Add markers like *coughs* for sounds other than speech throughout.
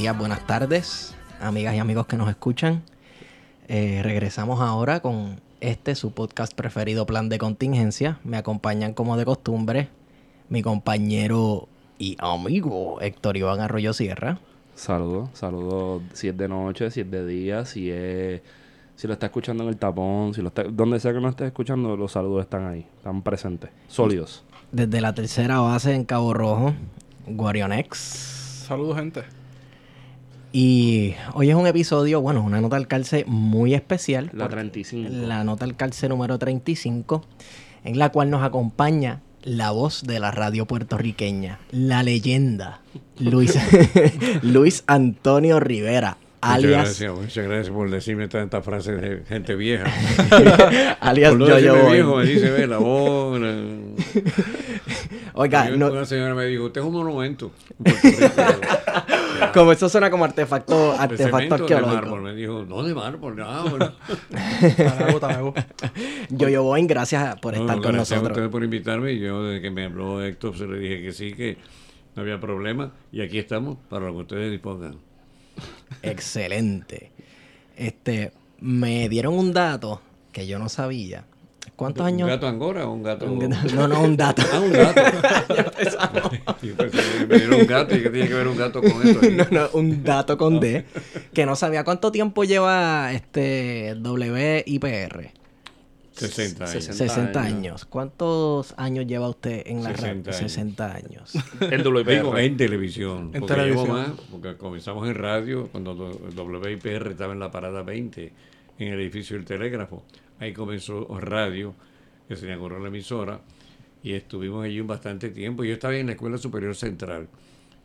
días, buenas tardes, amigas y amigos que nos escuchan. Eh, regresamos ahora con este, su podcast preferido, Plan de Contingencia. Me acompañan como de costumbre mi compañero y amigo Héctor Iván Arroyo Sierra. Saludos, saludos si es de noche, si es de día, si es si lo está escuchando en el tapón, si lo está, donde sea que nos esté escuchando, los saludos están ahí, están presentes, sólidos. Desde la tercera base en Cabo Rojo, Guarionex. Saludos, gente. Y hoy es un episodio, bueno, una nota al calce muy especial. La 35. La nota al calce número 35, en la cual nos acompaña la voz de la radio puertorriqueña, la leyenda, Luis, *laughs* *laughs* Luis Antonio Rivera. Alias... Muchas gracias, muchas gracias por decirme tantas frases de gente vieja. *laughs* alias por yo, yo viejo, así se ve la voz. *laughs* Oiga, no... una señora me dijo, usted es un monumento. *laughs* como eso suena como artefacto, artefacto arqueológico. De mármol. Me dijo, no de mármol, no, bueno. yo, yo voy, gracias por estar con gracias nosotros. a ustedes por invitarme. Y yo, desde que me habló Héctor, se le dije que sí, que no había problema. Y aquí estamos para lo que ustedes dispongan. Excelente. Este, me dieron un dato que yo no sabía. ¿Cuántos años? ¿Un gato angora o un gato? No, no, un dato. ah, un gato. *laughs* me dieron un gato y que tiene que ver un gato con esto. no, no, un dato con D. Que no sabía cuánto tiempo lleva este WIPR. 60 años. 60, años. ¿Cuántos años lleva usted en la radio? 60 años. en *laughs* WIPR. en televisión. En porque televisión. Más, porque comenzamos en radio cuando el WIPR estaba en la parada 20, en el edificio del telégrafo. Ahí comenzó radio, que se inauguró la emisora, y estuvimos allí un bastante tiempo. Yo estaba en la Escuela Superior Central.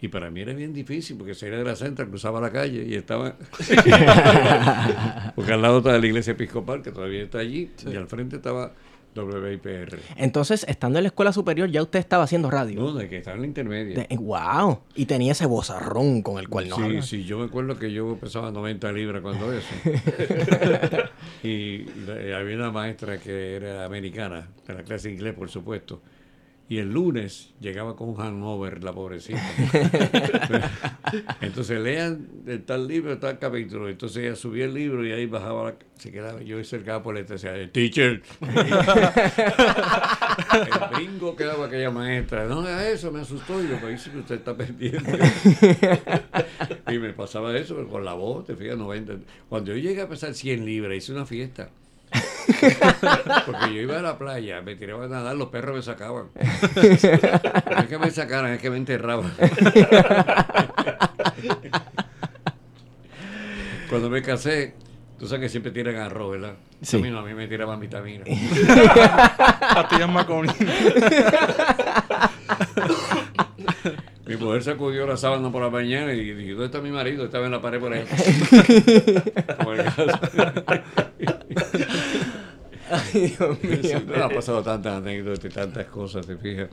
Y para mí era bien difícil porque salía de la central, cruzaba la calle y estaba. *laughs* porque al lado estaba la iglesia episcopal, que todavía está allí, sí. y al frente estaba WIPR. Entonces, estando en la escuela superior, ya usted estaba haciendo radio. No, de que estaba en la intermedia. De, ¡Wow! Y tenía ese bozarrón con el cual no Sí, habla. sí, yo me acuerdo que yo pesaba 90 libras cuando eso. *laughs* y la, había una maestra que era americana, de la clase de inglés, por supuesto. Y el lunes llegaba con un hangover, la pobrecita. *laughs* Entonces lean tal libro, tal capítulo. Entonces ella subía el libro y ahí bajaba, la, se quedaba, yo cercaba por la decía, teacher. *laughs* el brinco que daba aquella maestra. No haga eso, me asustó. Y yo, me dice que usted está pendiente. *laughs* y me pasaba eso, pero con la voz, te fijas, 90. Cuando yo llegué a pesar 100 libras, hice una fiesta. *laughs* Porque yo iba a la playa, me tiraba a nadar, los perros me sacaban. No *laughs* es que me sacaran, es que me enterraban. *laughs* Cuando me casé, tú sabes que siempre tiran arroz, ¿verdad? Sí. A mí no, a mí me tiraban vitaminas. Pastillas Maconi. Mi mujer sacudió la sábana por la mañana y dije, ¿dónde está mi marido? Estaba en la pared por ahí. Ay, Dios *laughs* mío. Me ha pasado tantas anécdotas y tantas cosas, te fijas.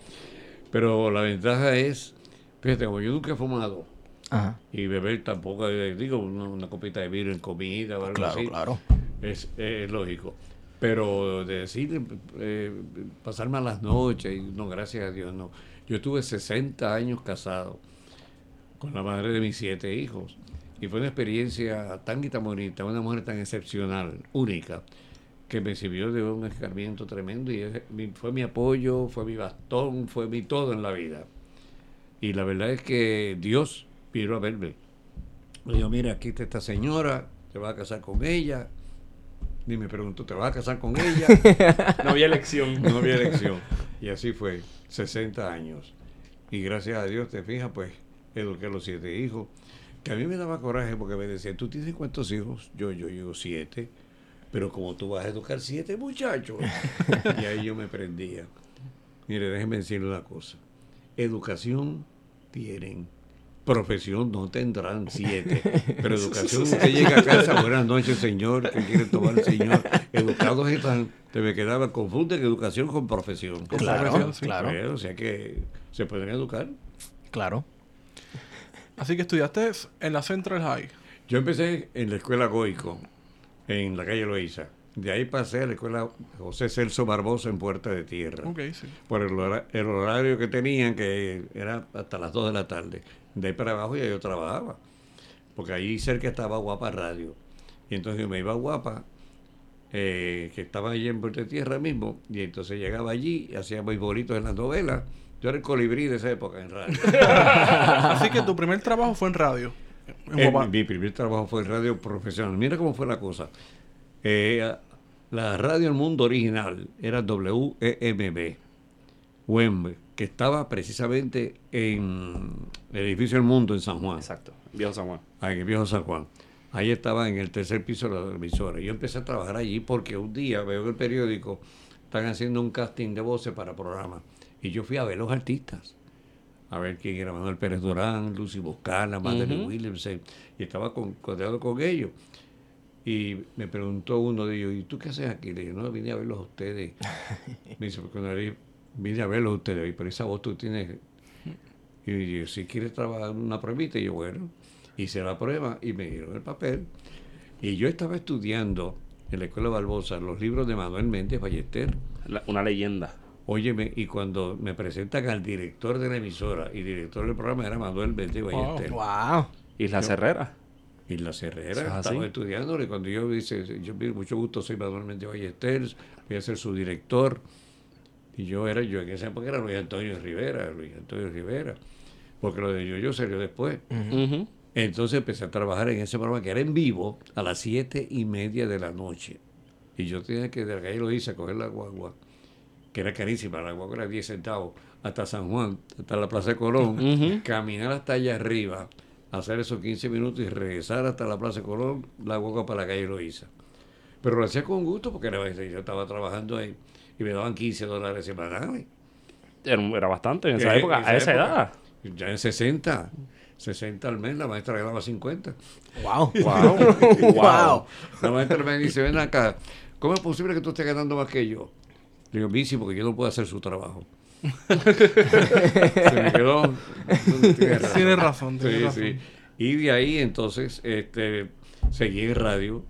Pero la ventaja es, fíjate, como yo nunca he fumado Ajá. y beber tampoco, eh, digo, una, una copita de vino en comida o algo Claro, así, claro. es, es lógico. Pero de decir, eh, pasar malas noches, y no, gracias a Dios, no. Yo estuve 60 años casado con la madre de mis siete hijos. Y fue una experiencia tan y tan bonita, una mujer tan excepcional, única, que me sirvió de un escarmiento tremendo y fue mi apoyo, fue mi bastón, fue mi todo en la vida. Y la verdad es que Dios vino a verme. Me dijo, mira, aquí está esta señora, te vas a casar con ella. Ni me preguntó, ¿te vas a casar con ella? *laughs* No había elección. No había elección. Y así fue, 60 años. Y gracias a Dios, te fijas, pues eduqué a los siete hijos. que a mí me daba coraje porque me decían, ¿tú tienes cuántos hijos? Yo, yo, yo, siete. Pero como tú vas a educar siete muchachos. *laughs* y ahí yo me prendía. Mire, déjenme decirle una cosa. Educación tienen. Profesión no tendrán siete. Pero educación, usted llega a casa, buenas noches, señor, ¿qué quiere tomar el señor? Educados están. Te me quedaba, confunden educación con profesión. Claro, profesión, sí. claro, o sea que se pueden educar. claro. Así que estudiaste en la Central High. Yo empecé en la escuela Goico, en la calle Loíza. De ahí pasé a la escuela José Celso Barbosa en Puerta de Tierra. Sí. Por el, hora- el horario que tenían, que era hasta las 2 de la tarde. De ahí para abajo ya yo trabajaba. Porque ahí cerca estaba Guapa Radio. Y entonces yo me iba a Guapa, eh, que estaba allí en Puerta de Tierra mismo. Y entonces llegaba allí, hacía muy bonitos en las novelas. Yo era el colibrí de esa época en radio. *laughs* Así que tu primer trabajo fue en radio. En Eh, mi primer trabajo fue en radio profesional. Mira cómo fue la cosa. Eh, la radio El Mundo original era WEMB, WEMB, que estaba precisamente en el edificio El Mundo en San Juan, Exacto. Viejo San Juan. ahí en el viejo San Juan. Ahí estaba en el tercer piso de la emisora. Yo empecé a trabajar allí porque un día veo el periódico están haciendo un casting de voces para programas. Y yo fui a ver los artistas. A ver quién era Manuel Pérez Durán, Lucy Boscana, Madeleine Ujú. Williamson. Y estaba con, codeado con ellos. Y me preguntó uno de ellos, ¿y tú qué haces aquí? Le dije, no, vine a verlos a ustedes. *laughs* Me dice, porque cuando le dije, vine a verlos a ustedes, "Oye, pero esa voz tú tienes... Y yo, si quieres trabajar una pruebita, y yo, bueno, hice la prueba y me dieron el papel. Y yo estaba estudiando en la Escuela Barbosa los libros de Manuel Méndez Ballester. La- una leyenda. Óyeme, y cuando me presentan al director de la emisora y director del programa era Manuel Méndez Wow. Ballester. Wow. Isla Cerrera. Y la Herrera, estaba estudiándole. Cuando yo dice, yo mucho gusto, soy Manuel Méndez Ballester, voy a ser su director. Y yo era, yo en esa época era Luis Antonio Rivera, Luis Antonio Rivera. Porque lo de yo, yo salió después. Entonces empecé a trabajar en ese programa que era en vivo a las siete y media de la noche. Y yo tenía que de la calle lo hice a coger la guagua, que era carísima, la guagua era 10 centavos, hasta San Juan, hasta la Plaza de Colón, caminar hasta allá arriba, hacer esos 15 minutos y regresar hasta la Plaza de Colón, la guagua para la calle Loíza. Pero lo hacía con gusto porque era, yo estaba trabajando ahí y me daban 15 dólares semanales. Era, era bastante en esa Eh, época. en a esa época. edad. Ya en 60, 60 al mes, la maestra ganaba 50. Wow. Wow. wow. La maestra me dice, ven acá, ¿cómo es posible que tú estés ganando más que yo? Le digo, bici, porque yo no puedo hacer su trabajo. *laughs* Se me quedó. Tiene razón. Tiene razón, tiene Sí, razón. sí. Y de ahí entonces este, seguí en radio.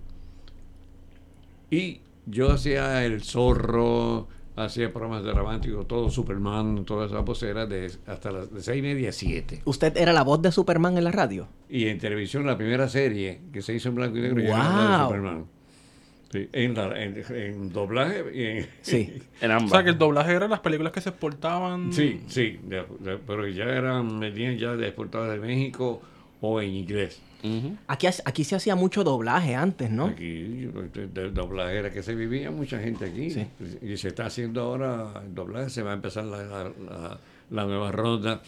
Y yo hacía El Zorro, hacía programas dramáticos, todo Superman, todas esas voceras de, hasta las de seis y media a siete. ¿Usted era la voz de Superman en la radio? Y en televisión, la primera serie que se hizo en blanco y negro, yo era la de Wow. Superman. Sí, en, la- en, en doblaje y en- *laughs* Sí. En O ambas. sea, que el doblaje era las películas que se exportaban. Sí, sí, de- de- pero ya eran, venían ya de exportadas de México o en inglés. Ujú. Aquí, hace- aquí se hacía mucho doblaje antes, ¿no? Aquí, de, de doblaje era que se vivía mucha gente aquí. Sí. Y se está haciendo ahora el doblaje, se va a empezar la, la- la- la nueva ronda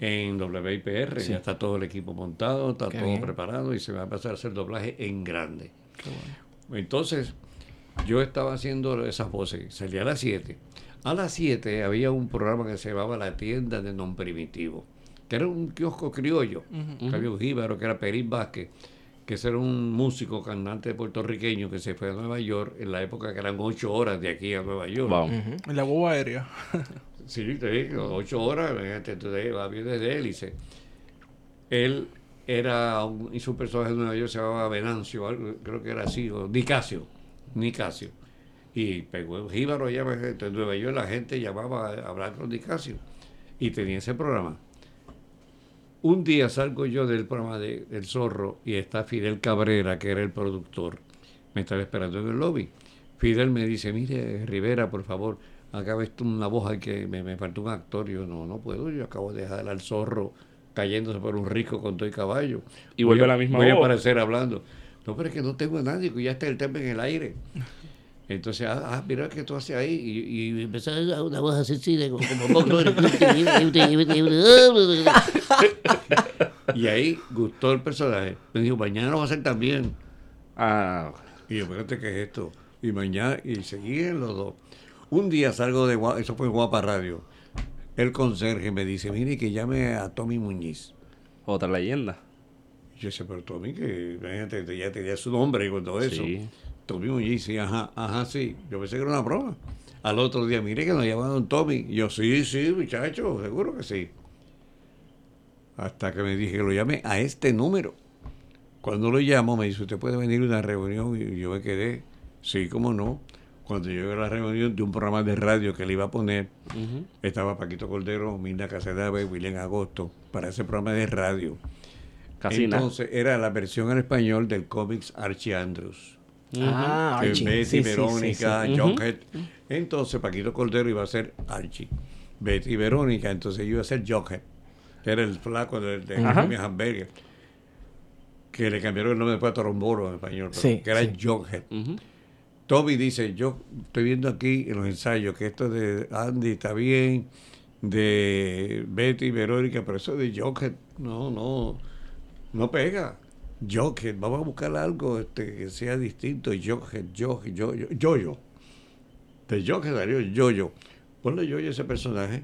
en WIPR. Sí. Ya está todo el equipo montado, está Qué todo bien. preparado y se va a empezar a hacer doblaje en grande. Qué bueno. Entonces, yo estaba haciendo esas voces, salía a las 7. A las 7 había un programa que se llamaba La Tienda de Non Primitivo, que era un kiosco criollo, que había un jíbaro, que era Perín Vázquez, que ese era un músico, cantante puertorriqueño que se fue a Nueva York en la época que eran ocho horas de aquí a Nueva York. Wow. En la boba aérea. Sí, te digo, ocho horas, fíjate, tú de- va bien desde hélice. Él era un, hizo personaje de Nueva York, se llamaba Venancio, creo que era así, o Nicasio, Nicasio. Y pegó el jíbaro allá fíjate, en Nueva York, la gente llamaba a hablar con Nicasio. Y tenía ese programa. Un día salgo yo del programa de, del Zorro y está Fidel Cabrera, que era el productor. Me estaba esperando en el lobby. Fidel me dice, mire, Rivera, por favor, acaba esto una voz que me, me falta un actor. Yo, no, no puedo, yo acabo de dejar al zorro cayéndose por un risco con todo el caballo. Y vuelve Voy a- la misma Voy a aparecer hablando. No, pero es que no tengo a nadie, que ya está el tema en el aire. Entonces, ah, ah, mira que tú haces ahí. Y, y empezó a una voz así, como, como. *laughs* Y ahí gustó el personaje. Me dijo, mañana lo va a hacer también. Ah, Y yo, espérate, ¿qué es esto? Y mañana, y seguían los dos. Un día salgo de Gua- eso fue en Guapa Radio. El conserje me dice, mire que llame a Tommy Muñiz. otra leyenda. Yo decía, pero Tommy, que imagínate, ya tenía su nombre y con todo eso. Sí. Tommy Muñiz, sí, ajá, ajá, sí. Yo pensé que era una broma. Al otro día, mire que nos llamaron Tommy. Y yo, sí, sí, muchacho, seguro que sí. Hasta que me dije que lo llame a este número. Cuando lo llamo, me dice, ¿usted puede venir a una reunión? Y yo me quedé, sí, cómo no. Cuando llegué a la reunión de un programa de radio que le iba a poner, estaba Paquito Cordero, Minda Casadave, William Agosto, para ese programa de radio. Casi nada. Entonces, era la versión en español del cómics Archie Andrews. Ah, que Archie. Betty, Sí, sí, sí, Verónica, sí. Jughead. Entonces Paquito Cordero iba a ser Archie. Betty y Verónica, entonces yo iba a ser Jughead, que era el flaco de, de Hamburger, que le cambiaron el nombre después a Toromboro en español, pero Sí, que era. Jughead. Toby dice, yo estoy viendo aquí en los ensayos que esto de Andy está bien, de Betty y Verónica, pero eso de Jughead, no, no, no pega. Jughead, vamos a buscar algo este, que sea distinto. Jughead, Jughead, yo, yo, yo, De Jughead salió Yo-Yo. Ponle Yo-Yo ese personaje.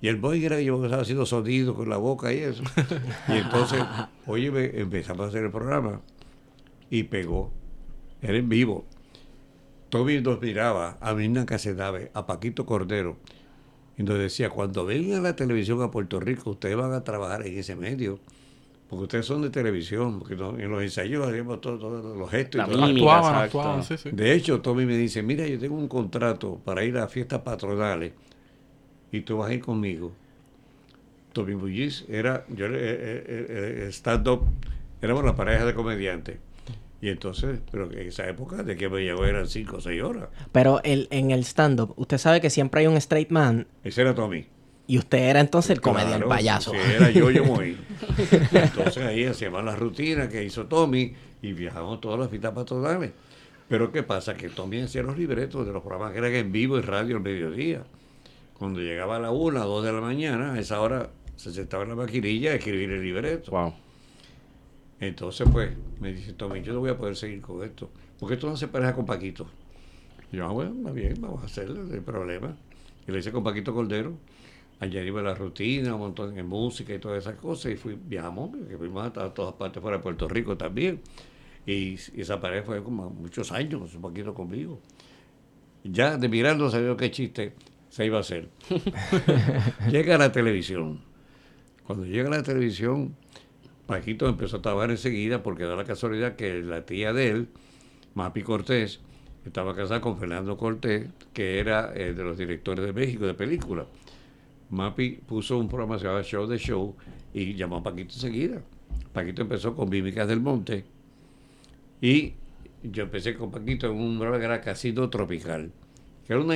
Y el boy era yo que estaba haciendo sonido con la boca y eso. *laughs* Y entonces, oye, empezamos a hacer el programa y pegó. Era en vivo. Toby nos miraba a Mirna Casedave, a Paquito Cordero, y nos decía, cuando vengan a la televisión a Puerto Rico, ustedes van a trabajar en ese medio, porque ustedes son de televisión, porque no- en los ensayos hacíamos todos todo, los gestos La y todo lo mímica. Actuaban, actuaban, sí, sí. de hecho, Tommy me dice, mira, yo tengo un contrato para ir a fiestas patronales y tú vas a ir conmigo. Tommy Bullis era, yo era, eh, eh, eh, stand-up, éramos la pareja de comediantes. Y entonces, pero en esa época de que me llegó eran cinco o seis horas. Pero el, en el stand-up, usted sabe que siempre hay un straight man Ese era Tommy. y usted era entonces el comediante, Claro, payaso. sí, era yo, yo muy. *laughs* Entonces ahí hacíamos la rutina que hizo Tommy y viajamos todas las fiestas patronales. Pero ¿qué pasa? Que Tommy hacía los libretos de los programas que eran en vivo y radio al mediodía. Cuando llegaba a la una, dos de la mañana, a esa hora se sentaba en la maquinilla a escribir el libreto. Wow. Entonces, pues, me dice Tommy, yo no voy a poder seguir con esto. Porque esto no se pareja con Paquito. Y yo, ah, bueno, está bien, vamos a hacerlo, no hay problema. Y le hice con Paquito Cordero. Añadimos la rutina, un montón de música y todas esas cosas. Y fui, viajamos, que fuimos a, a todas partes fuera de Puerto Rico también. Y, y esa pareja fue como muchos años, un poquito conmigo. Ya de mirando sabía qué chiste se iba a hacer. *laughs* Llega a la televisión. Cuando llega a la televisión, Paquito empezó a trabajar enseguida porque da la casualidad que la tía de él, Mapi Cortés, estaba casada con Fernando Cortés, que era eh, de los directores de México de películas. Mapi puso un programa que se llamaba Show de Show y llamó a Paquito enseguida. Paquito empezó con Mímicas del Monte y yo empecé con Paquito en un programa que era Casino Tropical, que era un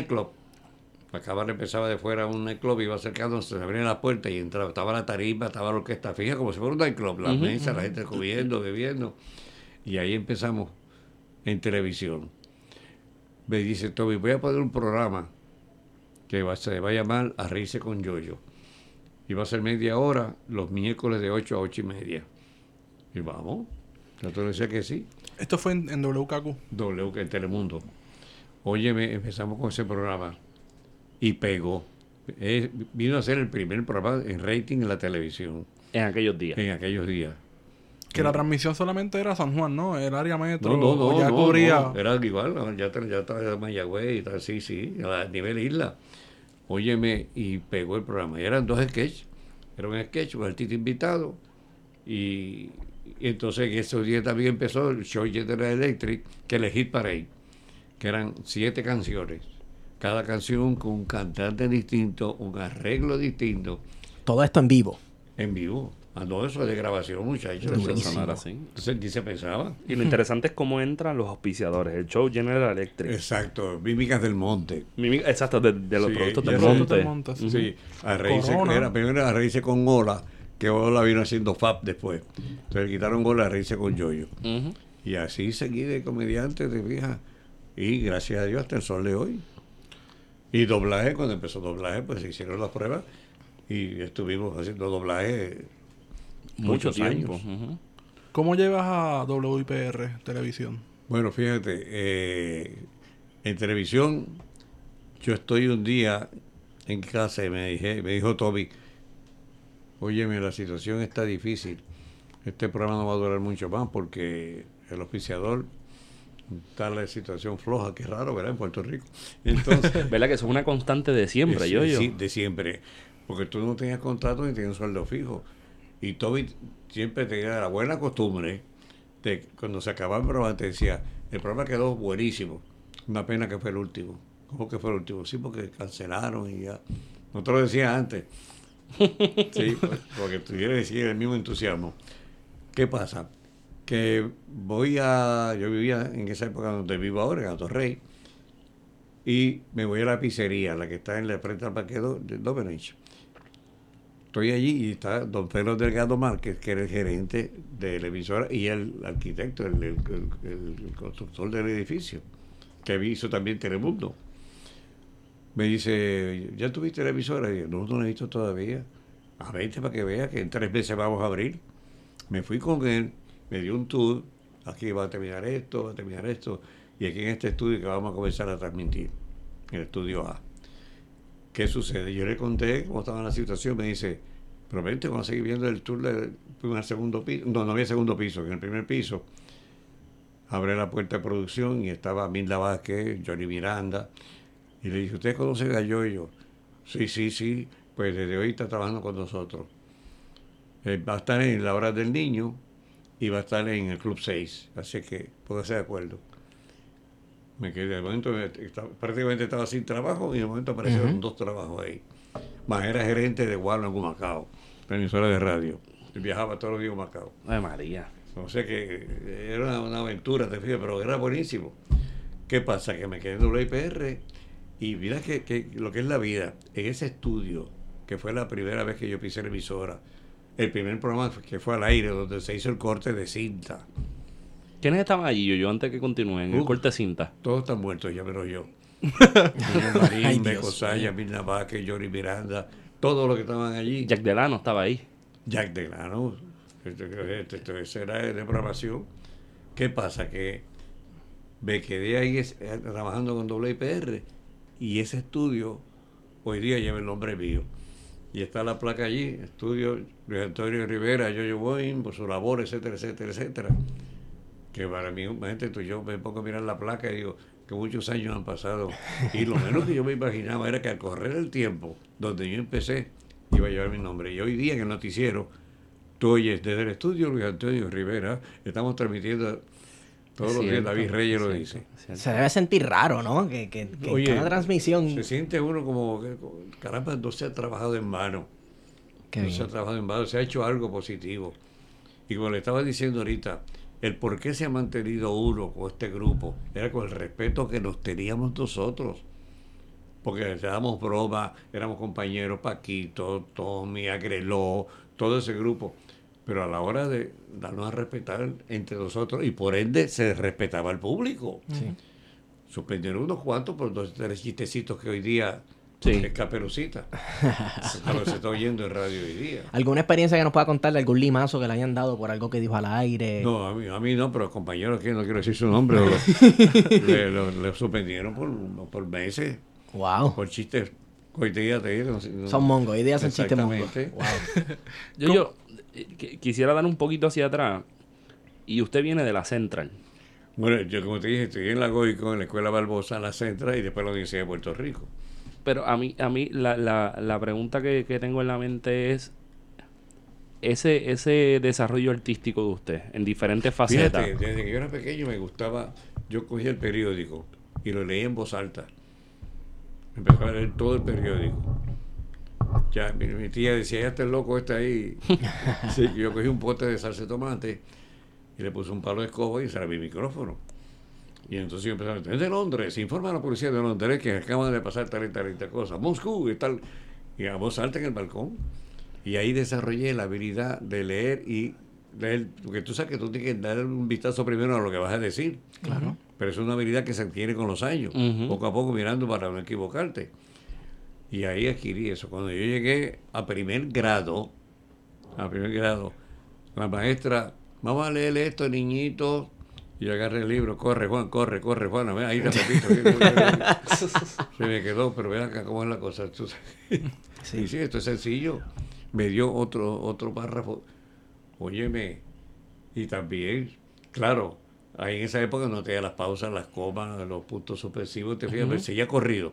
cámara empezaba de fuera un nightclub, iba acercándose, se abría la puerta y entraba, estaba la tarima, estaba la orquesta fija, como si fuera un nightclub, la mesa, la gente comiendo, bebiendo. Y ahí empezamos en televisión. Me dice Toby, voy a poner un programa que va, se va a llamar A Reírse con Yoyo. Y va a ser media hora los miércoles de 8 a 8 y media. Y vamos. Te decía que sí. Esto fue en, en WKQ. W que en Telemundo. Óyeme, empezamos con ese programa y pegó. Eh, vino a ser el primer programa en rating en la televisión En aquellos días. en aquellos días. Que la transmisión solamente era San Juan, ¿no? El área metro. No, no, no, ya no, cubría. no, era igual, ya, ya estaba Mayagüez y tal, sí, sí, a nivel isla. Óyeme, y pegó el programa. Y eran dos sketches. Era un sketch, un artista invitado. Y, y entonces en esos días también empezó el show General Electric, que es el Hit Parade, que eran siete canciones. Cada canción con un cantante distinto, un arreglo distinto, Todo esto en vivo. en vivo. Ah, no, eso es de grabación, muchachos. Así. Entonces ni se pensaba. Y lo interesante es cómo entran los auspiciadores. El show General Electric. Exacto, Mímicas del Monte. Mimi- Exacto, de, de los Sí, productos del monte. monte, sí. Sí, a era, primero a con Ola, que Ola vino haciendo FAP después. Entonces le quitaron Ola a reírse con Yoyo. Ujú. Y así seguí de comediante, de vieja. Y gracias a Dios hasta el sol de hoy. Y doblaje, cuando empezó doblaje, pues se hicieron las pruebas y estuvimos haciendo doblaje Mucho muchos tiempo. años. ¿Cómo llevas a WIPR Televisión? Bueno, fíjate, eh, en televisión, yo estoy un día en casa y me, dije, me dijo Toby, óyeme, la situación está difícil. Este programa no va a durar mucho más porque el auspiciador está la situación floja, que raro, ¿verdad? En Puerto Rico. Entonces, *laughs* ¿Verdad que eso es una constante de siempre, yo, yo? sí, de siempre. Porque tú no tenías contrato ni tenías un sueldo fijo. Y Toby siempre tenía la buena costumbre de cuando se acababa el programa te decía, el programa quedó buenísimo. Una pena que fue el último. ¿Cómo que fue el último? Sí, porque cancelaron y ya. No te lo decía antes. *laughs* Sí, porque tuviera que decir el mismo entusiasmo. ¿Qué pasa? Que voy a. Yo vivía en esa época donde vivo ahora, en Atorrey, y me voy a la pizzería, la que está en la frente al parque de Domenech. Estoy allí y está don Pedro Delgado Márquez, que era el gerente de la emisora y el arquitecto, el, el- el- el constructor del edificio, que hizo también Telemundo. Me dice, ¿ya tuviste la emisora? Y yo, no, no la he visto todavía. A vente para que vea que en tres meses vamos a abrir. Me fui con él, me dio un tour, aquí va a terminar esto, va a terminar esto, y aquí en este estudio que vamos a comenzar a transmitir, el estudio A. ¿Qué sucede? Yo le conté cómo estaba la situación, me dice, vente, vamos a seguir viendo el tour del primer segundo piso, no, no había segundo piso, en el primer piso abre la puerta de producción y estaba Milda Vázquez, Johnny Miranda, y le dije, ¿ustedes conocen a Yoyo? Sí, sí, sí, pues desde hoy está trabajando con nosotros. Eh, va a estar en la hora del niño y va a estar en el Club 6, así que póngase de acuerdo. Me quedé, de momento me- estaba- prácticamente estaba sin trabajo y de momento aparecieron Ujú. dos trabajos ahí. Más era gerente de Warner en Macao, la emisora de radio. Y viajaba todos los días a Macao. Ay, María. O sea que eh, era una, una aventura, te fijas, pero era buenísimo. ¿Qué pasa? Que me quedé en WIPR y mira que, que lo que es la vida. En ese estudio, que fue la primera vez que yo pisé la emisora, el primer programa que fue al aire, donde se hizo el corte de cinta. ¿Quiénes estaban allí, yo, yo, antes que continúen? El corte de cinta. Todos están muertos, ya menos yo. *laughs* Marín, Beco Saya, Mirna Vázquez, Johnny Miranda, todos los que estaban allí. Jack Delano estaba ahí. Jack Delano, este, este, este, ese era de programación. ¿Qué pasa? Que me quedé ahí es- eh, trabajando con WIPR y ese estudio hoy día lleva el nombre mío. Y está la placa allí, estudio Luis Antonio Rivera, Yoyo Boeing, por su labor, etcétera, etcétera, etcétera. Que para mí, imagínate tú, yo me pongo a mirar la placa y digo que muchos años han pasado. Y lo menos que yo me imaginaba era que al correr el tiempo, donde yo empecé, iba a llevar mi nombre. Y hoy día en el noticiero, tú oyes desde el estudio Luis Antonio Rivera, estamos transmitiendo todos los días, David Reyes lo dice. Se debe sentir raro, ¿no? Que, que, que Oye, cada transmisión... Se siente uno como, caramba, no se ha trabajado en vano. Qué no bien. se ha trabajado en vano, se ha hecho algo positivo. Y como le estaba diciendo ahorita, el por qué se ha mantenido uno con este grupo era con el respeto que nos teníamos nosotros. Porque le dábamos broma, éramos compañeros, Paquito, Tommy, Agreló, todo ese grupo. Pero a la hora de darnos a respetar entre nosotros, y por ende se respetaba al público. Sí. Suspendieron unos cuantos por dos tres chistecitos que hoy día Sí. es caperucita. *laughs* Se está oyendo en radio hoy día. ¿Alguna experiencia que nos pueda contar de algún limazo que le hayan dado por algo que dijo al aire? No, a mí, a mí no, pero compañeros que no quiero decir su nombre, lo, *laughs* le, lo- le suspendieron por, por meses, Wow. por chistes. Hoy día te digo, no Son mongos. Hoy día son chistes mongos. Exactamente. *laughs* Wow. Yo, yo qui- quisiera dar un poquito hacia atrás. Y usted viene de la Central. Bueno, yo como te dije, estoy en la Goico, en la Escuela Barbosa, en la Centra y después en la Universidad de Puerto Rico. Pero a mí, a mí la, la, la pregunta que, que tengo en la mente es ese, ese desarrollo artístico de usted en diferentes facetas. Fíjate, desde que yo era pequeño me gustaba, yo cogía el periódico y lo leía en voz alta. Empezaba a leer todo el periódico. Ya, mi, mi tía decía, ya este loco está ahí. *laughs* sí, yo cogí un pote de salsa de tomate y le puse un palo de escoba y era mi micrófono. Y entonces yo empezaba a decir, es de Londres, informa a la policía de Londres que acaban de pasar tal y tal y tal cosa. Moscú y tal. Y a voz alta en el balcón. Y ahí desarrollé la habilidad de leer y leer, porque tú sabes que tú tienes que dar un vistazo primero a lo que vas a decir. Claro. Pero es una habilidad que se adquiere con los años, poco a poco mirando para no equivocarte. Y ahí adquirí eso. Cuando yo llegué a primer grado, a primer grado, La maestra, vamos a leer esto, niñito. Y agarré el libro, corre Juan, corre, corre Juan, a ver, ahí repito. *laughs* Se me quedó, pero ven acá cómo es la cosa. Sí. Y sí, esto es sencillo. Me dio otro, otro párrafo. Óyeme, y también, claro, ahí en esa época no tenía las pausas, las comas, los puntos supresivos, te fijas, pero seguía corrido.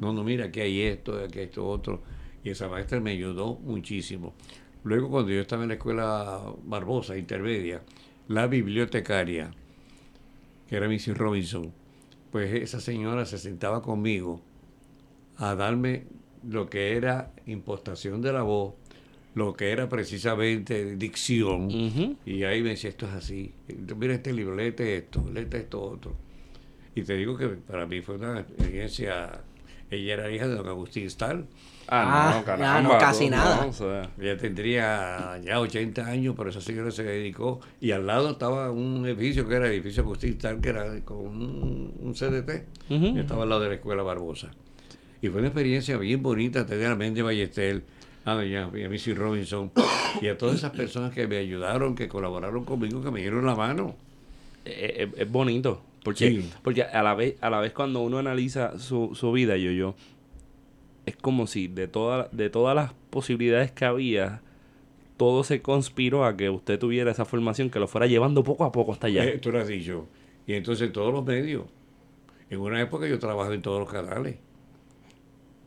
No, no, mira, aquí hay esto, aquí hay esto otro. Y esa maestra me ayudó muchísimo. Luego, cuando yo estaba en la escuela Barbosa, intermedia, la bibliotecaria, que era Missy Robinson, pues esa señora se sentaba conmigo a darme lo que era impostación de la voz, lo que era precisamente dicción. Y ahí me decía, esto es así. Mira este libro, léete esto, léete esto otro. Y te digo que para mí fue una experiencia. Ella era hija de don Agustín Stahl. Ah, no, ya caramba, no, casi nada. o sea, Ella tendría ya 80 años, pero esa señora se dedicó. Y al lado estaba un edificio que era el edificio Agustín Stahl, que era con un, un CDT. Y estaba al lado de la escuela Barbosa. Y fue una experiencia bien bonita tener a Mendy Ballestel, a y a Missy Robinson y a todas esas personas que me ayudaron, que colaboraron conmigo, que me dieron la mano. es, es- es bonito. Porque, Sí. porque a la vez, a la vez cuando uno analiza su, su vida, yo, yo, es como si de toda, de todas las posibilidades que había, todo se conspiró a que usted tuviera esa formación que lo fuera llevando poco a poco hasta allá. Eh, tú lo has dicho. Y entonces todos los medios. En una época yo trabajaba en todos los canales.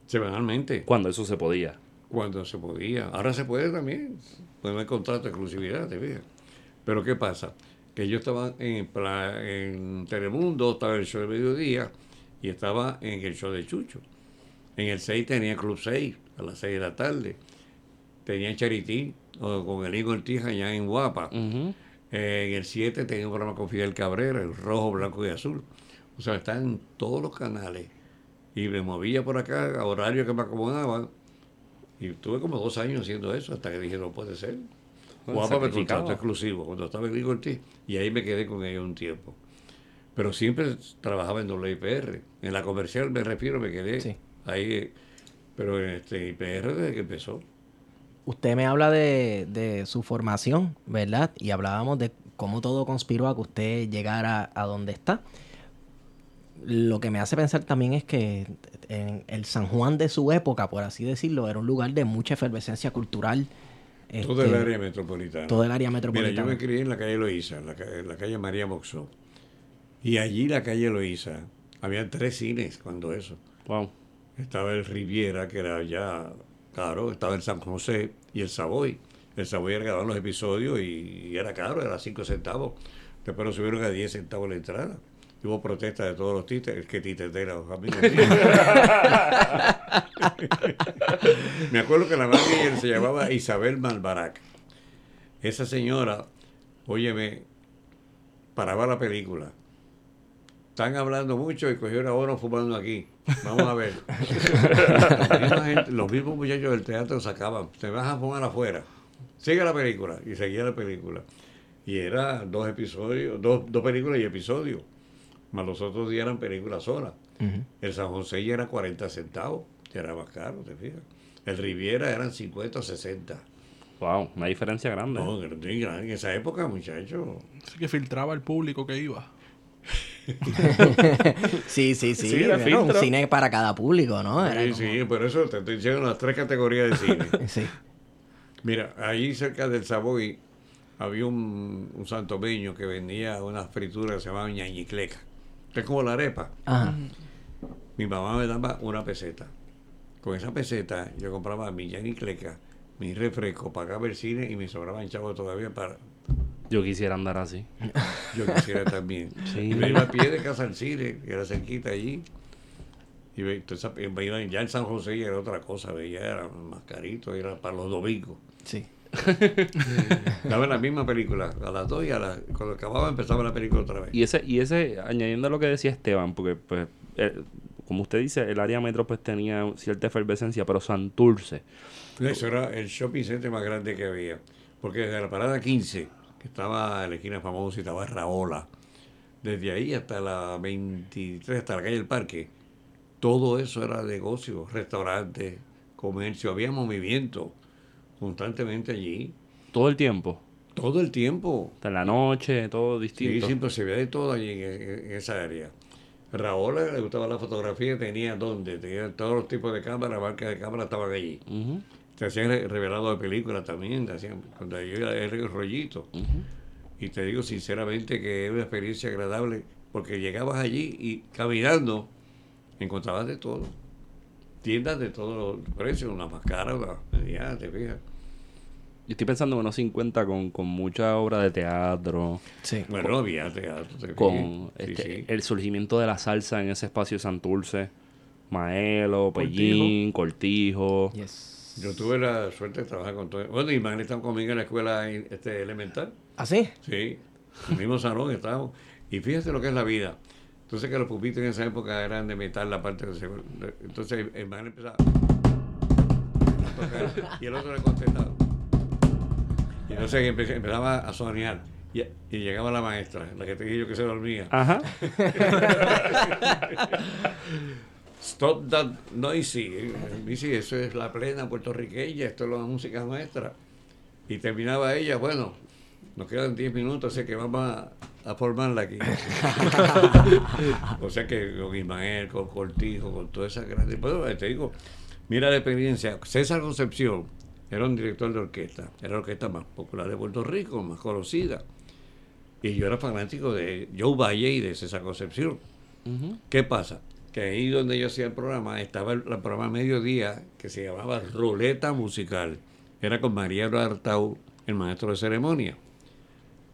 Semanalmente. Cuando eso se podía. Cuando se podía. Ahora se puede también. Pues no hay contrato de exclusividad, te fijas. Pero ¿qué pasa? Que yo estaba en, Telemundo, estaba en el show de mediodía y estaba en el show de Chucho. En el 6 tenía Club 6 a las 6 de la tarde. Tenía Charitín o con el Igor Ortiz allá en Guapa. Eh, en el 7 tenía un programa con Fidel Cabrera, el rojo, blanco y azul. O sea, está en todos los canales. Y me movía por acá a horarios que me acomodaban. Y tuve como dos años haciendo eso hasta que dije, no puede ser. Me sacrificado. contrató exclusivo cuando estaba en Ortiz. Y ahí me quedé con ellos un tiempo. Pero siempre trabajaba en WIPR. En la comercial me refiero, me quedé Sí. ahí. Pero en este IPR desde que empezó. Usted me habla de, de su formación, ¿verdad? Y hablábamos de cómo todo conspiró a que usted llegara a donde está. Lo que me hace pensar también es que en el San Juan de su época, por así decirlo, era un lugar de mucha efervescencia cultural. Todo este, el área metropolitana. todo el área Mira, metropolitana. yo me crié en la calle Loíza, en la, ca- en la calle María Moxó. Y allí, la calle Loíza, había tres cines cuando eso. Wow. Estaba el Riviera, que era ya caro, estaba el San José y el Savoy. El Savoy era grababan los episodios y, y era caro, era 5 centavos. Después lo subieron a 10 centavos la entrada. Y Hubo protesta de todos los títeres, que titetera, los amigos. *laughs* Me acuerdo que la manager se llamaba Isabel Malbarac. Esa señora, óyeme, paraba la película. Están hablando mucho y cogió una hora fumando aquí. Vamos a ver. Gente- los mismos muchachos del teatro sacaban. Te vas a fumar afuera. Sigue la película. Y seguía la película. Y era dos episodios, dos, dos películas y episodios. Más los otros días eran películas solas. El San José ya era 40 centavos. Ya era más caro, te fijas. El Riviera eran 50 o 60. Wow, una diferencia grande. No, grande, grande. en esa época, muchachos. Así que filtraba al público que iba. *laughs* Sí, sí, sí. Sí, era un cine para cada público, ¿no? Era Sí, como- sí, por eso te estoy diciendo las tres categorías de cine. *laughs* Sí. Mira, ahí cerca del Savoy había un, un santomeño que vendía unas frituras que se llamaban ñañicleca. Que es como la arepa. Ajá. Mi mamá me daba una peseta. Con esa peseta yo compraba mi ñañicleca, mi refresco, pagaba el cine y me sobraban chavos todavía para... Yo quisiera andar así. *laughs* Yo quisiera también. Sí. Y me iba a pie de casa al cine, que era cerquita allí. Y entonces, me iba- ya en San José ya era otra cosa, veía, era más carito, era para los domingos. Sí. *laughs* Daba la misma película, a las dos y a las, cuando acababa empezaba la película otra vez. Y ese, y ese, añadiendo a lo que decía Esteban, porque pues, eh, como usted dice, el área metro pues tenía cierta efervescencia, pero Santurce, Eso era el shopping center más grande que había. Porque desde la parada 15, que estaba en la esquina famosa y estaba Raola, desde ahí hasta la 23, hasta la calle del Parque, todo eso era negocio, restaurantes, comercio, había movimiento constantemente allí. todo el tiempo. Todo el tiempo. Hasta en la noche, todo Sí, distinto. siempre se veía de todo allí en, esa área. Raúl le gustaba la fotografía, tenía donde, tenía todos los tipos de cámaras, marcas de cámara estaban allí. Te hacían re- revelado de películas también, te hacían, cuando yo era el rollito. Y te digo sinceramente que es una experiencia agradable, porque llegabas allí y caminando encontrabas de todo. Tiendas de todos los precios, una más cara, una mediana, te fijas. Yo estoy pensando que no 50 con, con mucha obra de teatro, Sí. Bueno, había teatro, con Sí, este, sí. el surgimiento de la salsa en ese espacio de Santurce. Maelo. Pellín, Cortijo. Yes. Yo tuve la suerte de trabajar con todo. Bueno, y Magna estaba conmigo en la escuela este, elemental. ¿Ah, sí? Sí, en el mismo salón estábamos. Y fíjate lo que es la vida. Entonces que los pupitres en esa época eran de metal, la parte de segundo. Entonces el man empezaba a tocar y el otro le contestaba. Y entonces empe- empezaba a soñar. Y, y llegaba la maestra, la que te dije yo que se dormía. Ajá. *laughs* Stop that noisy. Dice, eso es la plena puertorriqueña, esto es la música nuestra. Y terminaba ella, bueno, nos quedan 10 minutos, así que vamos a, a formarla aquí. *laughs* o sea que con Ismael, con Cortijo, con toda esa grande. Bueno, te digo, mira la experiencia. César Concepción era un director de orquesta, era la orquesta más popular de Puerto Rico, más conocida. Y yo era fanático de Joe Valle y de César Concepción. ¿Qué pasa? Que ahí donde yo hacía el programa, estaba el, el programa mediodía que se llamaba Ruleta Musical. Era con Mariano Artau, el maestro de ceremonia.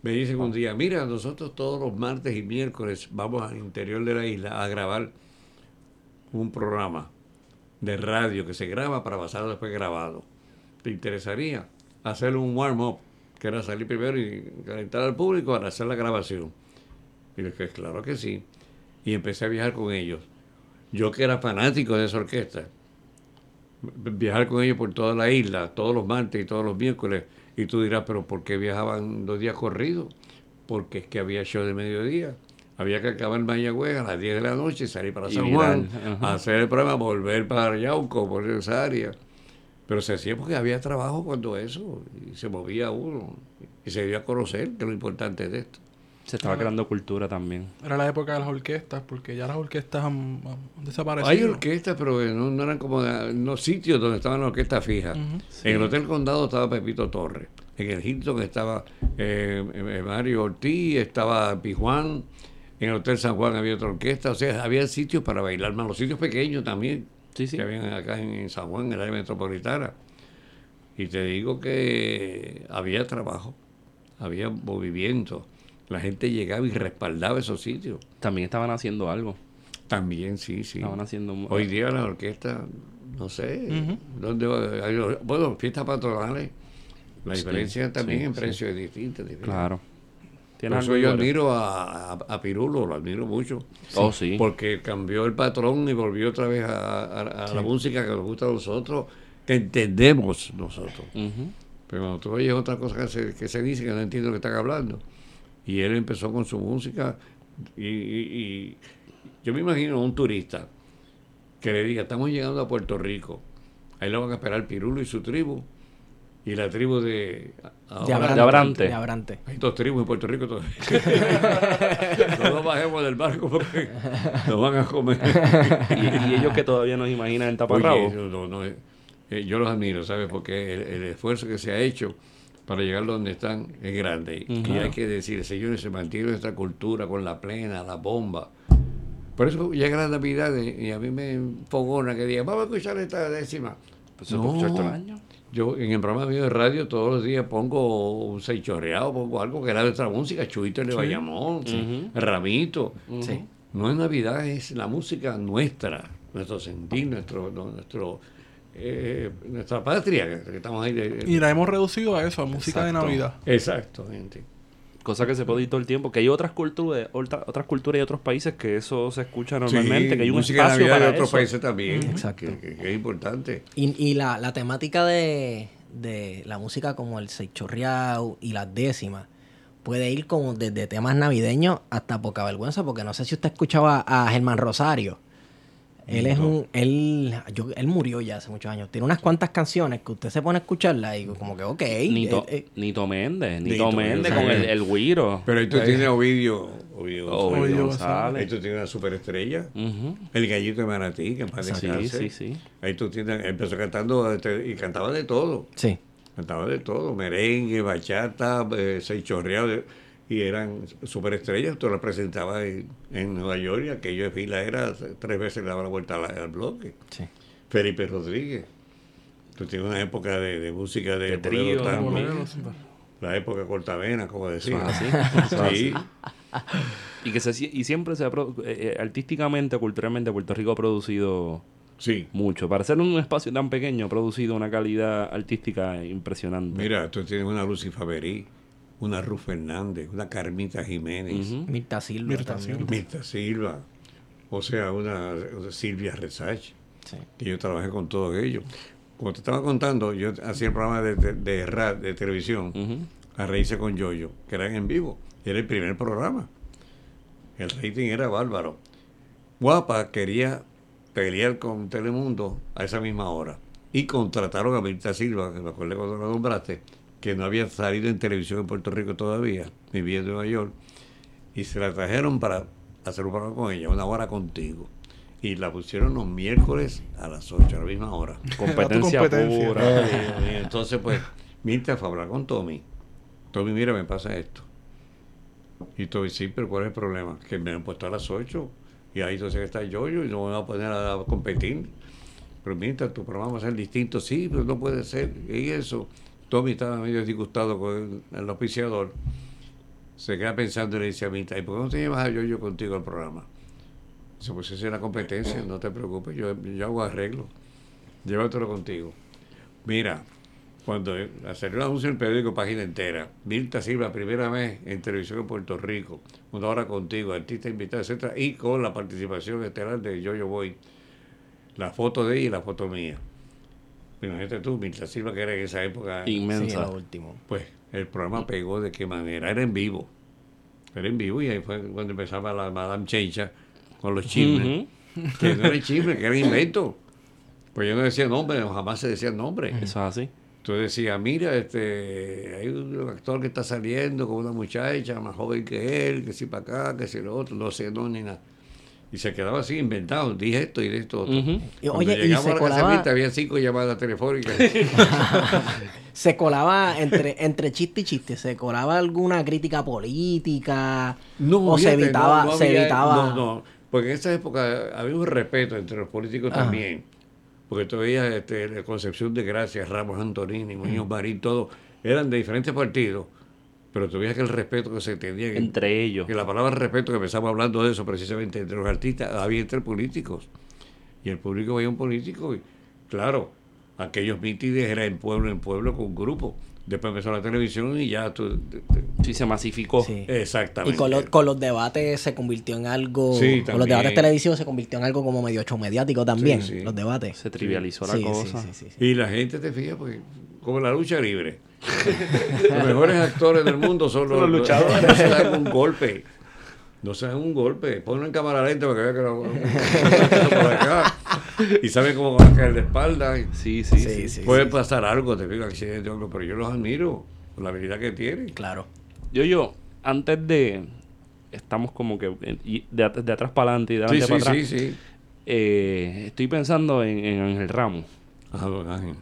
Me dicen un día, mira, nosotros todos los martes y miércoles vamos al interior de la isla a grabar un programa de radio que se graba para pasarlo después grabado. ¿Te interesaría hacer un warm-up? Que era salir primero y calentar al público para hacer la grabación. Y dije, claro que sí. Y empecé a viajar con ellos. Yo que era fanático de esa orquesta, viajar con ellos por toda la isla, todos los martes y todos los miércoles. Y tú dirás, pero ¿por qué viajaban dos días corridos? Porque es que había show de mediodía. Había que acabar en Mayagüez a las 10 de la noche, salir para Y San Juan, ajá. hacer el programa, volver para Yauco, por esa área. Pero se hacía porque había trabajo cuando eso, y se movía uno, y se dio a conocer, que es lo importante de esto. Se estaba creando cultura también. Era la época de las orquestas, porque ya las orquestas han, han desaparecido. Hay orquestas, pero no, no eran como de- no sitios donde estaban las orquestas fijas. En el Hotel Condado estaba Pepito Torres. En el Hilton estaba eh, eh, Mario Ortiz, estaba Pijuán. En el Hotel San Juan había otra orquesta. O sea, había sitios para bailar más. Los sitios pequeños también. Sí, sí. Que habían acá en, en San Juan, en el área metropolitana. Y te digo que había trabajo, había movimiento. La gente llegaba y respaldaba esos sitios. También estaban haciendo algo. También, sí, sí. Estaban haciendo... Hoy día la orquesta, no sé. ¿dónde va? Hay- bueno, fiestas patronales, la Sí, diferencia también sí, en sí. precio es distinta. Claro. Por ¿Tienes eso algo, yo admiro a, a, a Pirulo, lo admiro mucho. Oh, sí. Porque cambió el patrón y volvió otra vez a, la música que nos gusta a nosotros, que entendemos nosotros. Pero cuando tú oyes otra cosa que se, que se dice que no entiendo lo que están hablando. Y él empezó con su música y, y- y yo me imagino a un turista que le diga, estamos llegando a Puerto Rico, ahí lo van a esperar Pirulo y su tribu y la tribu de... De Abrante. De Abrante. hay dos tribus en Puerto Rico todavía. *laughs* no nos bajemos del barco porque nos van a comer. y, y ellos que todavía nos imaginan en Oye, taparrabo. no, no, no, eh, yo los admiro, ¿sabes? Porque el, el esfuerzo que se ha hecho para llegar donde están es grande. Y hay que decir, señores, se mantiene nuestra cultura con la plena, la bomba. Por eso llega la Navidad y a mí me fogona que diga, vamos a escuchar esta décima. Pues puede Yo en el programa mío de radio todos los días pongo un seichorreado, pongo algo que era de nuestra música, Chuito de Bayamón, Ujú. Ramito. Sí. No es Navidad, es la música nuestra, nuestro sentir, nuestro, nuestro, eh, nuestra patria, que estamos ahí. de- Y la hemos reducido a eso, a música Exacto. de Navidad. Exactamente. Cosa que se puede ir todo el tiempo. Que hay otras culturas, otra- otras culturas y otros países que eso se escucha normalmente. Sí, que hay un espacio para de otros eso. países también. Exacto. Que, es importante. Y, y la, la temática de, de la música como el seichorreao y las décimas puede ir como desde temas navideños hasta poca vergüenza, porque no sé si usted escuchaba a Germán Rosario. Él es un. Él, yo, él murió ya hace muchos años. Tiene unas cuantas canciones que usted se pone a escucharlas y como que, ok. Nito, eh, eh, Nito Méndez, Nito, Nito Méndez con el, el Guiro. Pero ahí tú tienes a Ovidio. Ovidio González. Ovidio González. tú tienes una superestrella. Ujú. El gallito de Manatí, que paz Sí, sí, sí. Ahí tú tienes, empezó cantando este, y cantaba de todo. sí. Cantaba de todo, merengue, bachata, eh, seis de- y eran superestrellas. Tú las presentabas en, en Nueva York y aquello de fila era tres veces le daba la vuelta al bloque. Sí. Felipe Rodríguez. Tú tienes una época de, de música de, De trío. La época cortavena, como decía. *laughs* Sí. Y que se, y siempre se ha eh, eh, artísticamente, culturalmente, Puerto Rico ha producido Sí. mucho. Para ser un espacio tan pequeño, ha producido una calidad artística impresionante. Mira, tú tienes una Lucy Faberí, una Ruth Fernández, una Carmita Jiménez, Ujú. Mirta Silva Mirta también. Silva. Mirta Silva, o sea, una, una Silvia Resach, Sí. que yo trabajé con todos ellos. Como te estaba contando, yo hacía el programa de, de, de de televisión, a reírse con Yoyo, que eran en vivo. Era el primer programa. El rating era bárbaro. Guapa quería pelear con Telemundo a esa misma hora. Y contrataron a Mirta Silva, que me acuerdo cuando la nombraste, que no había salido en televisión en Puerto Rico todavía, vivía en Nueva York. Y se la trajeron para hacer un programa con ella, una hora contigo. Y la pusieron los miércoles a las 8, a la misma hora. *laughs* Competencia, competencia. pura. Y entonces, pues, Mirta fue a hablar con Tommy. Tommy, mira, me pasa esto. Y Tommy, sí, pero ¿cuál es el problema? Que me han puesto a las 8 y ahí entonces está Yoyo y no me va a poner a, a competir. Pero Mirta, tu programa va a ser distinto. Sí, pero no puede ser. Y eso. Tommy estaba medio disgustado con el, auspiciador. Se queda pensando y le dice a Mirta, ¿y por qué no te llevas a Yoyo contigo al programa? Dice, pues esa es la competencia, no te preocupes, yo, yo hago arreglo. Llévatelo contigo. Mira, cuando salió el anuncio en el periódico Página Entera, Mirta Silva, primera vez en televisión en Puerto Rico, una hora contigo, artista invitado, etcétera, y con la participación estelar de Yo-Yo Boy, la foto de ella y la foto mía. Imagínate tú, Mirta Silva, que era en esa época, Sí, Inmensa. lo último. pues el programa pegó de qué manera, era en vivo. Era en vivo y ahí fue cuando empezaba la Madame Chencha con los chismes, que no eran chismes, que eran inventos. Pues yo no decía nombre, no, jamás se decía nombre. Eso es así. Tú decías, mira, este, hay un actor que está saliendo con una muchacha más joven que él, que si para acá, que si lo otro, no sé, no, ni nada. Y se quedaba así inventado, dije esto y de esto otro. Ujú. Y, Cuando oye, y llegamos se a la colaba, había cinco llamadas telefónicas. *laughs* se colaba entre, entre chiste y chiste, se colaba alguna crítica política, o se evitaba, no, no se evitaba. No, no, porque en esa época había un respeto entre los políticos Ajá. también. Porque tú veías este, la Concepción de Gracia, Ramos Antonini, Muñoz Marín, todos eran de diferentes partidos, pero tú veías que el respeto que se tenía, que, Entre ellos. que la palabra respeto, que empezamos hablando de eso precisamente entre los artistas, había entre políticos. Y el público veía un político y, claro, aquellos mítines eran en pueblo en pueblo con grupo. Después empezó la televisión y ya tú... te- te- Sí, se masificó. Sí. Exactamente. Y con, los- con los debates se convirtió en algo. Sí, con los debates televisivos se convirtió en algo como medio show mediático también. Sí, sí. Los debates. Se trivializó la Sí, sí, cosa. sí, sí, sí. Y la gente te fija, porque como la lucha libre. los mejores actores del mundo son los, Los luchadores. No se dan un golpe. No se dan un golpe. Ponlo en cámara lenta para que vea que lo, por acá. Y saben cómo va a caer de espalda. Sí, sí, Sí, sí. sí. puede pasar algo, te digo, accidente o algo, pero yo los admiro por la habilidad que tienen. Claro. Yo, yo, antes de. Estamos como que. y de, at- de atrás para adelante y de Sí, adelante sí, para sí, atrás. sí. Eh, estoy pensando en, en Ángel Ramos. Ajá, don Ángel.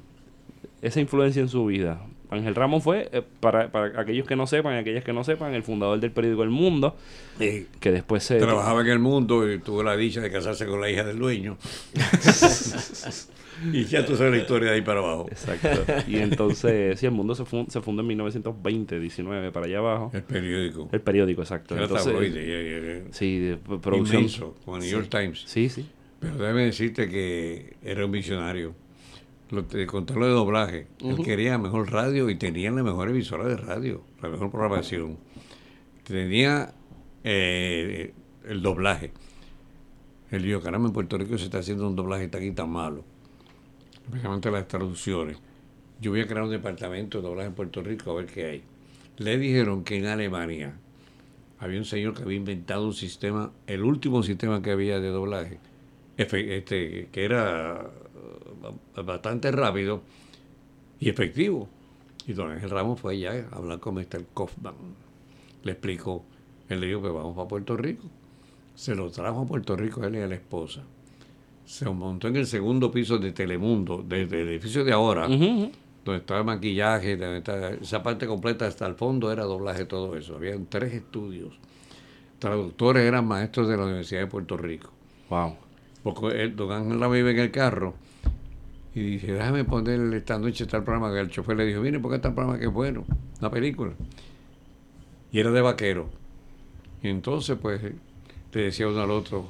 Esa influencia en su vida. Ángel Ramos fue, eh, para, para aquellos que no sepan aquellas que no sepan, el fundador del periódico El Mundo, que después se... Trabajaba en el mundo y tuvo la dicha de casarse con la hija del dueño. *laughs* y ya tú sabes la historia de ahí para abajo. Exacto. Y entonces, sí, El Mundo se, fun- se fundó en 1920, 19, para allá abajo. El periódico. El periódico, exacto. Era Entonces, tabloide, Sí, de producción. inmenso, como New York Times. Sí, sí. Pero déjame decirte que era un visionario. Conté lo de doblaje. Él quería mejor radio y tenía la mejor emisora de radio, la mejor programación. Tenía eh, el doblaje. Él dijo, caramba, en Puerto Rico se está haciendo un doblaje tan y tan malo. Especialmente las traducciones. Yo voy a crear un departamento de doblaje en Puerto Rico a ver qué hay. Le dijeron que en Alemania había un señor que había inventado un sistema, el último sistema que había de doblaje, este, que era bastante rápido y efectivo. Y don Ángel Ramos fue allá a hablar con Mr. Kaufman. Le explicó, él le dijo que vamos para Puerto Rico. Se lo trajo a Puerto Rico él y a la esposa. Se montó en el segundo piso de Telemundo, desde el edificio de ahora, donde estaba el maquillaje, donde estaba- esa parte completa hasta el fondo era doblaje, todo eso. Habían tres estudios. Traductores eran maestros de la Universidad de Puerto Rico. Wow. Porque el, don Ángel Ramos iba en el carro y dice, déjame poner esta noche tal programa. Que el chofer le dijo, mire, porque tal programa que es bueno, una película. Y era de vaquero. Y entonces, pues, le decía uno al otro,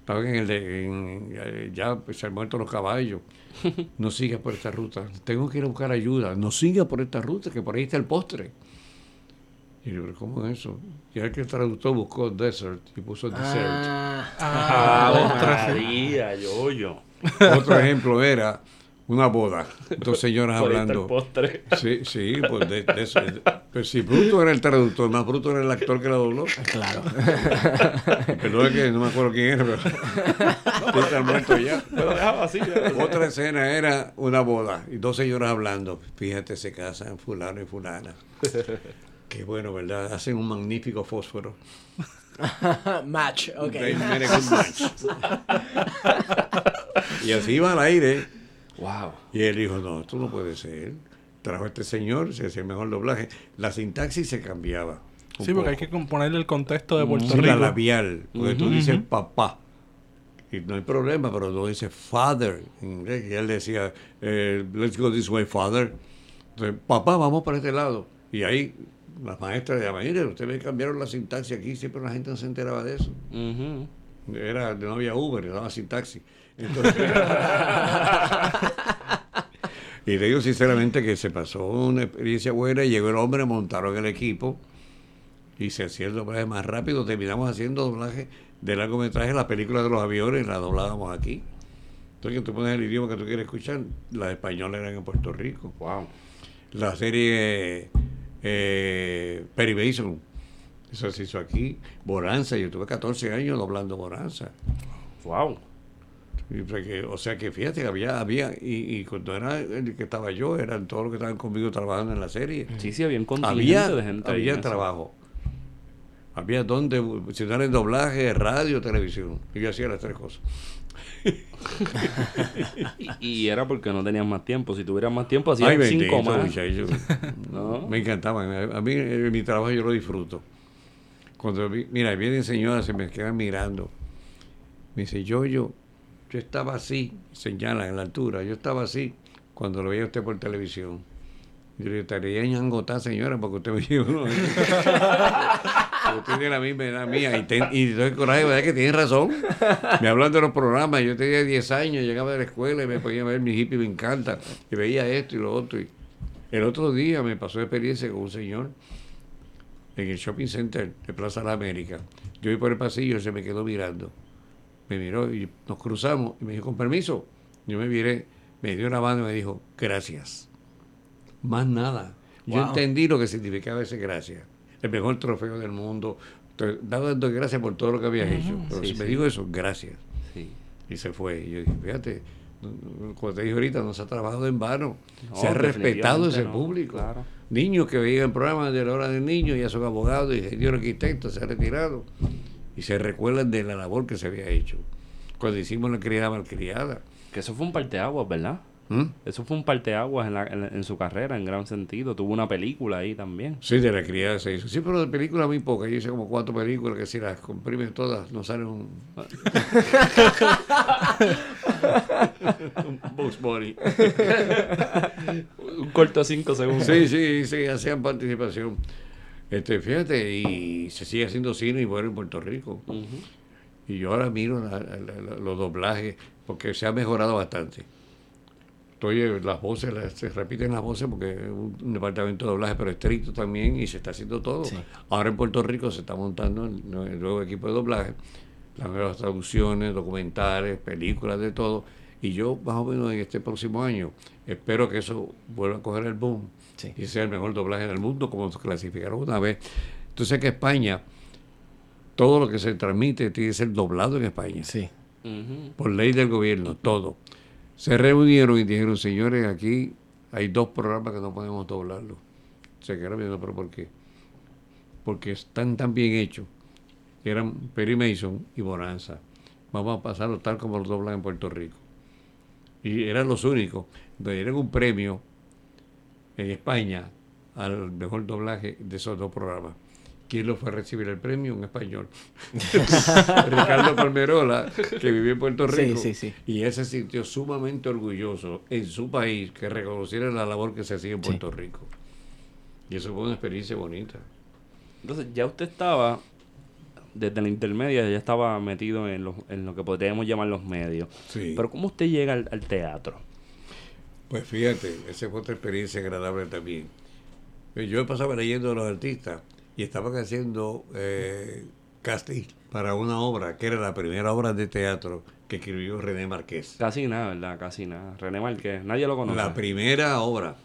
estaba en el de, en- eh, ya pues, se han muerto los caballos. *laughs* No sigas por esta ruta. Tengo que ir a buscar ayuda. No sigas por esta ruta, que por ahí está el postre. Y yo, "¿Pero ¿cómo es eso? Y el que el traductor buscó desert y puso desert. Ah, Ah, otra, sí. María, yo, yo. Otro ejemplo era una boda. Dos señoras *laughs* el hablando. postre. Sí, sí, pues de, de eso. Pero si Bruto era el traductor, más Bruto era el actor que la dobló. claro. *laughs* Perdón que no me acuerdo quién era, pero *laughs* está muerto ya. Pero dejaba así. ya. Otra escena era una boda y dos señoras hablando. Fíjate, se casan fulano y fulana. Qué bueno, ¿verdad? Hacen un magnífico fósforo. Match, ok. They made a good match. y así iba al aire. Wow. Y él dijo, no, esto no puede ser. Trajo a este señor, se hacía el mejor doblaje. La sintaxis se cambiaba. Sí, porque hay que componerle el contexto de Puerto Sí, la Rico. labial, porque tú dices papá. Y no hay problema, pero tú dices father en inglés. Y él decía, eh, let's go this way, father. Entonces, papá, vamos para este lado. Y ahí las maestras de mire, ustedes me cambiaron la sintaxis aquí, siempre la gente no se enteraba de eso. Era, no había Uber, era sintaxis. Entonces, *laughs* y le digo sinceramente que se pasó una experiencia buena y llegó el hombre, montaron el equipo y se hacía el doblaje más rápido. Terminamos haciendo doblaje de largometraje, las películas de los aviones las doblábamos aquí. Entonces, tú pones el idioma que tú quieres escuchar, las españolas eran en Puerto Rico. Wow. La serie eh, Perry Mason, eso se hizo aquí. Bonanza, yo tuve 14 años doblando Bonanza. Wow. Que- o sea que fíjate que había, había y, y cuando era el que estaba yo, eran todos los que estaban conmigo trabajando en la serie. Sí, sí, había un contingente Había, de gente había eso. trabajo. Había donde, si no era en doblaje, radio, televisión. Y yo hacía las tres cosas. *laughs* Y, y era porque no tenías más tiempo. Si tuvieras más tiempo, hacías Ay, cinco bendito, más. *laughs* No. Me encantaban. A mí eh, mi trabajo yo lo disfruto. Cuando mira, vienen señoras, se me quedan mirando. Me dice, yo, yo, yo estaba así, señalan en la altura, yo estaba así cuando lo veía usted por televisión. Yo le estaría ñangotada, señora, porque usted me dijo, no. *laughs* usted tiene la misma edad mía y, ten- y doy coraje, ¿verdad que tiene razón? Me hablan de los programas, yo tenía 10 años, llegaba de la escuela y me ponía a ver mi hippie, me encanta, y veía esto y lo otro. Y el otro día me pasó experiencia con un señor en el shopping center de Plaza de la América. Yo iba por el pasillo y se me quedó mirando. Me miró y nos cruzamos y me dijo, con permiso. Yo me miré, me dio una mano y me dijo, gracias. Más nada. Yo entendí lo que significaba ese gracias. El mejor trofeo del mundo. Dando gracias por todo lo que habías hecho. Pero Sí, si me sí. dijo eso, gracias. Sí. Y se fue. Y yo dije, fíjate, como te dije ahorita, no se ha trabajado en vano. No, se ha respetado ese no, público. claro. Niños que veían programas de la hora del niño, ya son abogados, ingenieros, arquitectos, se han retirado. Y se recuerdan de la labor que se había hecho. Cuando hicimos la criada malcriada. Que eso fue un parteaguas, ¿verdad? ¿Mm? Eso fue un parteaguas en, la- en, en su carrera, en gran sentido. Tuvo una película ahí también. Sí, de la criada se hizo. Sí, pero de películas muy pocas. Yo hice como cuatro películas que si las comprimen todas, no sale un... *laughs* un Bugs Bunny. *laughs* Un corto de cinco segundos. Sí, sí, sí, hacían participación. Este, fíjate, y se sigue haciendo cine y bueno en Puerto Rico. Y yo ahora miro la- la- la- los doblajes, porque se ha mejorado bastante. Estoy, eh, las voces, las- se repiten las voces porque es un, departamento de doblaje, pero estricto también y se está haciendo todo. Sí. Ahora en Puerto Rico se está montando el, el nuevo equipo de doblaje, las nuevas traducciones, documentales, películas, de todo. Y yo, más o menos en este próximo año, espero que eso vuelva a coger el boom Sí. y sea el mejor doblaje del mundo, como nos clasificaron una vez. Entonces, que España, todo lo que se transmite tiene que ser doblado en España. Sí. Por ley del gobierno, todo. Se reunieron y dijeron, señores, aquí hay dos programas que no podemos doblarlos. Se quedaron viendo, pero ¿por qué? Porque están tan bien hechos, eran Perry Mason y Bonanza. Vamos a pasarlo tal como lo doblan en Puerto Rico. Y eran los únicos. Le dieron un premio en España al mejor doblaje de esos dos programas. ¿Quién lo fue a recibir el premio? Un español. *laughs* Ricardo Palmerola, que vivió en Puerto Rico. sí, sí. Y él se sintió sumamente orgulloso en su país que reconociera la labor que se hacía en Sí. Puerto Rico. Y eso fue una experiencia bonita. Entonces, ya usted estaba, desde la intermedia, ya estaba metido en, los, en lo que podríamos llamar los medios. Sí. Pero ¿cómo usted llega al, al teatro? Pues fíjate, esa fue otra experiencia agradable también. Eh, Yo pasaba leyendo a los artistas y estaban haciendo eh, casting para una obra que era la primera obra de teatro que escribió René Marqués. Casi nada, ¿verdad? Casi nada. René Márquez, nadie lo conoce. La primera obra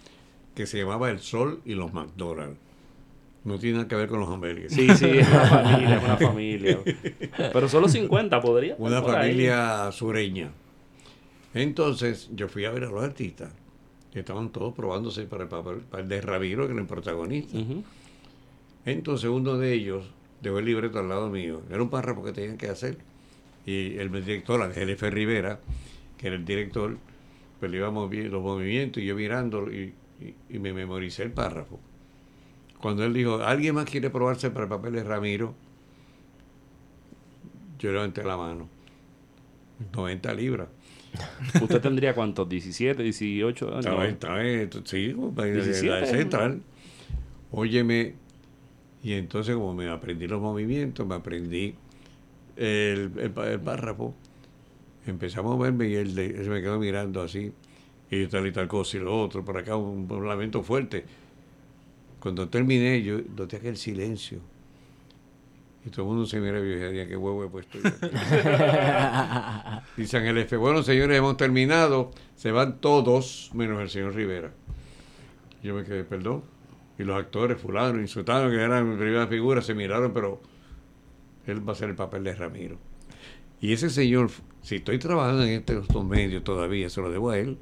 que se llamaba El Sol y los McDonald's. No tiene nada que ver con los hamburgues. Sí, sí, es una familia, es una *laughs* familia. Pero solo 50 podría. Una ahí. familia sureña. Entonces yo fui a ver a los artistas. que estaban todos probándose para el papel para el de Ramiro, que era el protagonista. Entonces uno de ellos dejó el libreto al lado mío. Era un párrafo que tenían que hacer. Y el director, Ángel F. Rivera, que era el director, pues le iba los movimientos y yo mirándolo y, y- y me memoricé el párrafo. Cuando él dijo, ¿alguien más quiere probarse para el papel de Ramiro? Yo levanté la mano. 90 libras. *laughs* ¿Usted tendría cuántos? ¿17, 18 años? Estaba, estaba en- sí, en 17. la central. Óyeme, y entonces como me aprendí los movimientos, me aprendí el, el párrafo, empezamos a moverme y él, de- él se me quedó mirando así, y tal y tal cosa y lo otro, por acá un, un lamento fuerte. Cuando terminé, yo noté aquel silencio. Y todo el mundo se mira y "Dios, qué huevo he puesto yo aquí". Dice Ángel F. Bueno, señores, hemos terminado. Se van todos, menos el señor Rivera. Yo me quedé, perdón. Y los actores, fulano, insultaron que eran mi primera figura, se miraron, pero él va a hacer el papel de Ramiro. Y ese señor, si estoy trabajando en este- estos medios todavía, se lo debo a él,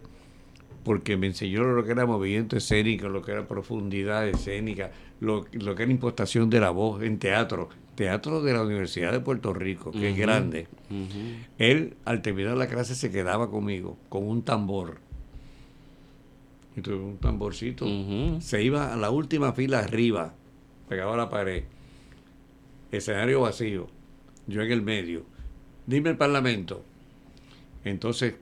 porque me enseñó lo que era movimiento escénico, lo que era profundidad escénica, lo, lo que era impostación de la voz en teatro. Teatro de la Universidad de Puerto Rico, que es grande. Él, al terminar la clase, se quedaba conmigo con un tambor. Entonces, un tamborcito. Se iba a la última fila arriba, pegado a la pared. Escenario vacío. Yo en el medio. Dime el parlamento. Entonces,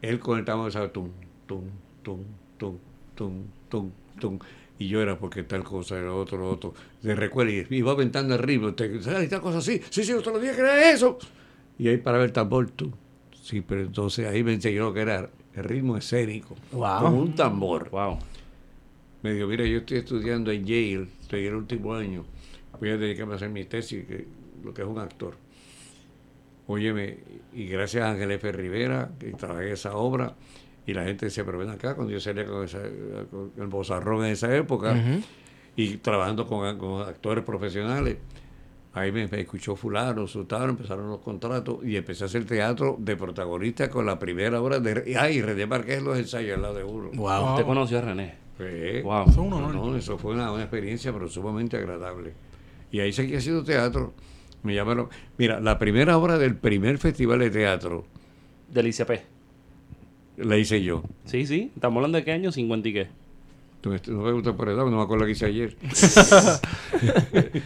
él con el tambor estaba tum, tum, tum, tum, tum, tum, tum. Y yo era porque tal cosa, era otro, lo otro. De recuerdo, y iba aventando el ritmo. Te, ¿sabes? tal cosa así. Sí, sí, usted lo dije que era eso. Y ahí para ver el tambor, tú. Sí, pero entonces ahí me enseñó que era el ritmo escénico. Wow. Con un tambor. Wow. Me dijo, mira, yo estoy estudiando en Yale, estoy en el último año. Voy a dedicarme a hacer mi tesis, que, lo que es un actor. Óyeme, y gracias a Ángel F. Rivera, que trabajé esa obra, y la gente decía, pero ven acá, cuando yo salía con, esa, con el bozarrón en esa época, y trabajando con, con actores profesionales, ahí me, me escuchó fulano, sultano, empezaron los contratos, y empecé a hacer teatro de protagonista con la primera obra de... Ay, René Marqués los ensayos al lado de uno. Wow. ¿Usted conoció a René? Sí. Wow. Eso es un honor. No, eso fue una, una experiencia, pero sumamente agradable. Y ahí seguí haciendo teatro. Me llamaron. Mira, la primera obra del primer festival de teatro Del ICP. La hice yo. Sí, sí. ¿Estamos hablando de qué año? ¿50 y qué? Tú me- No me gusta por edad, no me acuerdo lo que hice ayer.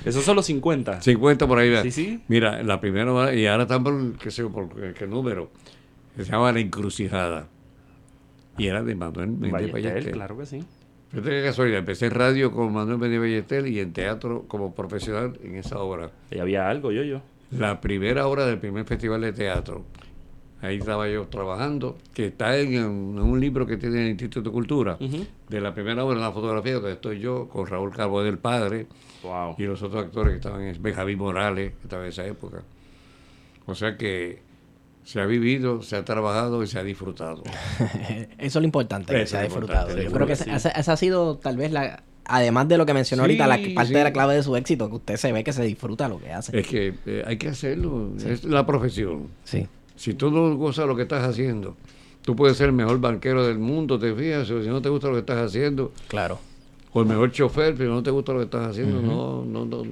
Esos son los 50. 50 por ahí. va. Sí, sí. Mira, la primera obra, y ahora están por, qué sé por qué, número, se llama La Encrucijada. Y era de Manuel Méndez Ballester, claro que sí. Fíjate qué casualidad, empecé en radio con Manuel Méndez Ballester y en teatro como profesional en esa obra. Y había algo, yo, yo. la primera hora del primer festival de teatro. Ahí estaba yo trabajando, que está en, en un libro que tiene el Instituto de Cultura, de la primera obra, la fotografía, donde estoy yo con Raúl Calvo del Padre Wow. y los otros actores que estaban, en, Benjamín Morales, que estaba en esa época. O sea que se ha vivido, se ha trabajado y se ha disfrutado. *laughs* Eso es lo importante, que Eso se ha disfrutado. Yo creo que esa, esa ha sido tal vez la... Además de lo que mencionó Sí, ahorita, la parte sí. de la clave de su éxito, que usted se ve que se disfruta lo que hace. Es que eh, hay que hacerlo, es la profesión. Sí. Si tú no gozas lo que estás haciendo, tú puedes ser el mejor banquero del mundo, te fijas, o si no te gusta lo que estás haciendo, Claro. o el mejor chofer, pero no te gusta lo que estás haciendo, no, no, no,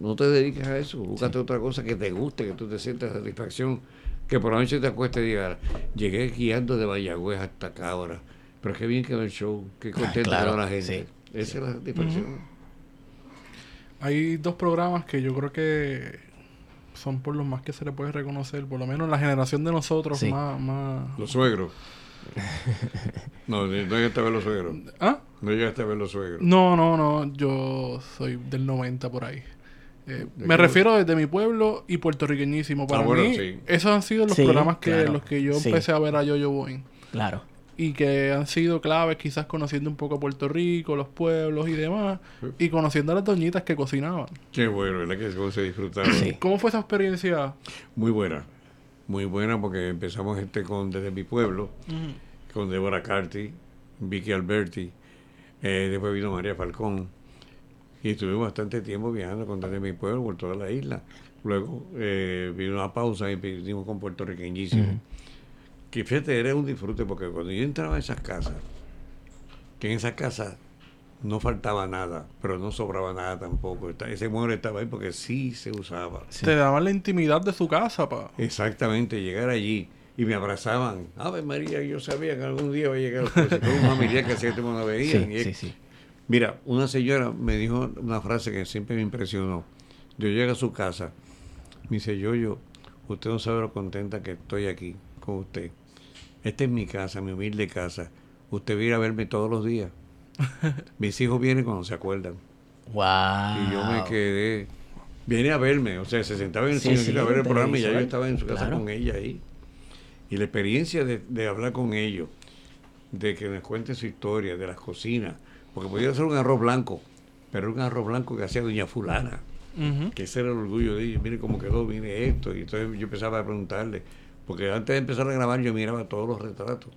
no te dediques a eso, búscate otra cosa que te guste, que tú te sientas satisfacción, que por la noche te acuestes y digas, llegué guiando de Mayagüez hasta acá ahora, pero qué bien quedó el show, qué contento claro, quedó la gente. sí. Esa es la satisfacción. Hay dos programas que yo creo que son por los más que se le puede reconocer, por lo menos la generación de nosotros Sí. más, más... Los suegros. no, no llegaste a ver los suegros. ¿Ah? No llegaste a ver los suegros. No, no, no, yo soy del 90 por ahí. Eh, ¿De me qué? refiero desde mi pueblo y puertorriqueñísimo. Para Ah, bueno, mí, sí. esos han sido los Sí, programas que claro. los que yo Sí. empecé a ver a Yo-Yo Boing. Claro. Y que han sido claves, quizás conociendo un poco Puerto Rico, los pueblos y demás. Y conociendo a las doñitas que cocinaban. Qué bueno, ¿verdad? Que cómo se disfrutaba. Sí. ¿Cómo fue esa experiencia? Muy buena. Muy buena porque empezamos este con desde mi pueblo, con Deborah Carty, Vicky Alberti, eh, después vino María Falcón. Y estuvimos bastante tiempo viajando con desde mi pueblo por toda la isla. Luego eh, vino una pausa y vinimos con puertorriqueñísimo. Que fíjate, era un disfrute porque cuando yo entraba a esas casas, que en esas casas no faltaba nada, pero no sobraba nada tampoco. Ese mueble estaba ahí porque sí se usaba. Sí. Te daban la intimidad de su casa, pa. Exactamente, llegar allí y me abrazaban. Ave María, yo sabía que algún día iba a llegar. Con un familiar que hacía tiempo no veían. Sí, sí. Mira, una señora me dijo una frase que siempre me impresionó. Yo llego a su casa, me dice, yo, yo, usted no sabe lo contenta que estoy aquí con usted. Esta es mi casa, mi humilde casa. Usted viene a verme todos los días. *laughs* Mis hijos vienen cuando se acuerdan. Wow. Y yo me quedé. Viene a verme, o sea, se sentaba en el Sí, a ver el programa y ya yo estaba en su casa Claro. con ella ahí. Y la experiencia de, de hablar con ellos, de que nos cuenten su historia, de las cocinas, porque podía ser un arroz blanco, pero un arroz blanco que hacía doña fulana, que ese era el orgullo de ellos, mire cómo quedó, mire esto, y entonces yo empezaba a preguntarle, porque antes de empezar a grabar yo miraba todos los retratos.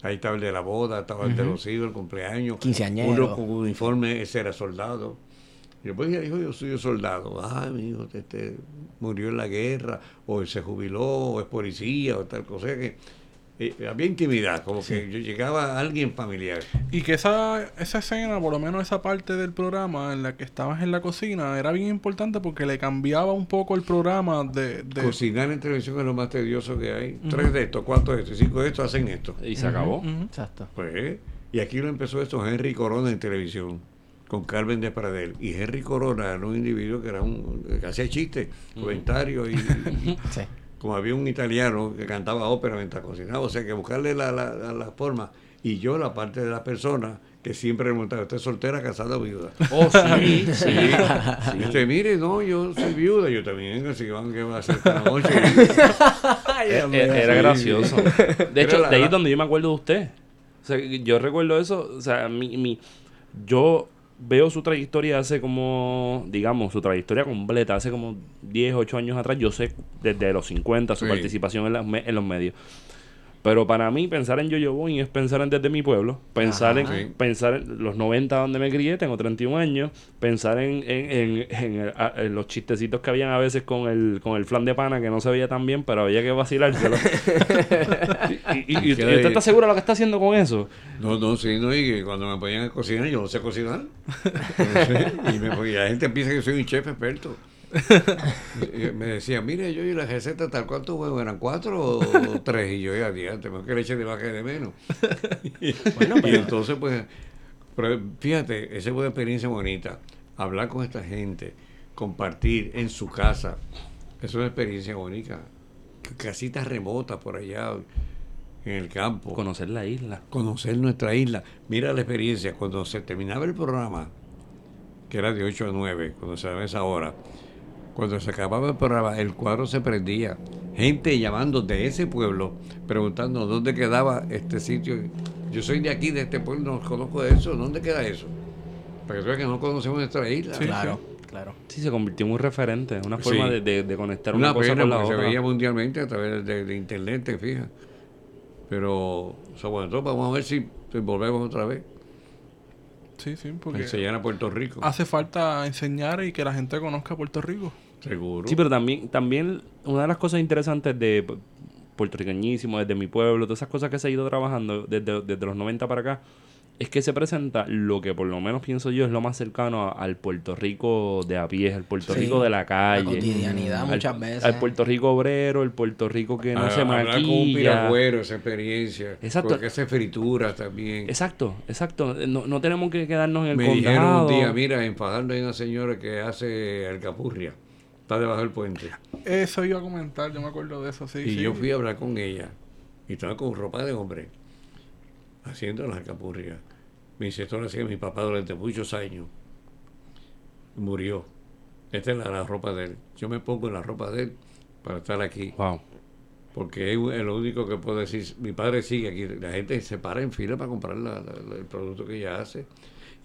Ahí estaba el de la boda, estaba el de los hijos, el cumpleaños. Quinceañero. Uno con uniforme, ese era soldado. Y después ella dijo, yo soy soldado. Ah, mi hijo, este, murió en la guerra, o se jubiló, o es policía, o tal cosa. que eh, había intimidad, como que yo llegaba a alguien familiar. Y que esa, esa escena, por lo menos esa parte del programa en la que estabas en la cocina, era bien importante porque le cambiaba un poco el programa de... de- Cocinar en televisión es lo más tedioso que hay. Tres de estos, cuatro de estos, cinco de estos hacen esto. Y se acabó. Exacto. Pues, y aquí lo empezó esto Henry Corona en televisión, con Carmen de Pradel. Y Henry Corona era un individuo que era un que hacía chistes, comentarios, y, y *laughs* Sí. Como había un italiano que cantaba ópera mientras cocinaba, o sea que buscarle la, la, la- la forma. Y yo, la parte de la persona que siempre le preguntaba, ¿usted es soltera, casada o viuda? Oh, sí, *laughs* sí. Sí. Usted, mire, no, yo soy viuda, yo también, así van que va a ser esta noche. *laughs* E- e- Era gracioso. De Era hecho, la- de ahí es donde yo me acuerdo de usted. O sea, yo recuerdo eso. O sea, mi, mi, yo veo su trayectoria hace como, digamos, su trayectoria completa, hace como 10, 8 años atrás. Yo sé desde los 50 su Sí. participación en, las me- en los medios. Pero para mí pensar en Yo-Yo Boing es pensar en desde mi pueblo, pensar en. Sí. pensar en los 90 donde me crié, tengo 31 años, pensar en, en, en- en el- a- en los chistecitos que habían a veces con el, con el flan de pana que no se veía tan bien, pero había que vacilárselo. *laughs* *laughs* y, y- y- y usted, está seguro de lo que está haciendo con eso? No, no, sí, no, y que cuando me ponían a cocinar, yo no sé cocinar. No *laughs* sé, y, me, y la gente piensa que soy un chef experto. *laughs* Me decía, mire, yo y la receta tal cuántos huevos eran, cuatro o tres, y yo ya adiante, mejor que leche de y de menos. *laughs* y, y entonces, pues, pero fíjate, esa fue una experiencia bonita. Hablar con esta gente, compartir en su casa, es una experiencia bonita. Casitas remotas por allá en el campo Conocer la isla. conocer nuestra isla. Mira la experiencia, cuando se terminaba el programa, que era de 8 a 9, cuando se daba esa hora, cuando se acababa el programa, el cuadro se prendía. Gente llamando de ese pueblo, preguntando dónde quedaba este sitio. Yo soy de aquí, de este pueblo, no conozco de eso. ¿Dónde queda eso? Para que que no conocemos nuestra isla. Sí. Claro, claro. Sí, se convirtió en un referente, una Sí. forma de, de- de conectar una, Una cosa pena con la porque se otra. veía mundialmente a través de, de internet, te fijas. Pero, o sea, bueno, entonces vamos a ver si si volvemos otra vez Sí, sí, porque enseñar a Puerto Rico. hace falta enseñar y que la gente conozca Puerto Rico. Seguro. Sí, pero también, también una de las cosas interesantes de, puertorriqueñísimo, desde mi pueblo, todas esas cosas que se ha ido trabajando desde, desde los 90 para acá, es que se presenta lo que por lo menos pienso yo es lo más cercano a- al Puerto Rico de a pie, el Puerto Sí, Rico de la La calle. cotidianidad al- muchas veces. Al Puerto Rico obrero, el Puerto Rico que no A- se hablar con un maquilla. piragüero, esa experiencia. Exacto. Porque hace frituras también. Exacto, exacto. No, no tenemos que quedarnos en el Me dijeron un día, mira, en Fajardo hay una señora que hace alcapurria. Está debajo del puente. Eso iba a comentar, yo me acuerdo de eso, sí. y sí. yo fui a hablar con ella. Y estaba con ropa de hombre. Haciendo las dice, esto lo hacía mi papá durante muchos años. Murió. Esta es la, la ropa de él. Yo me pongo en la ropa de él para estar aquí. Wow. Porque es es lo único que puedo decir. Mi padre sigue aquí. La gente se para en fila para comprar la- la- la- el producto que ella hace.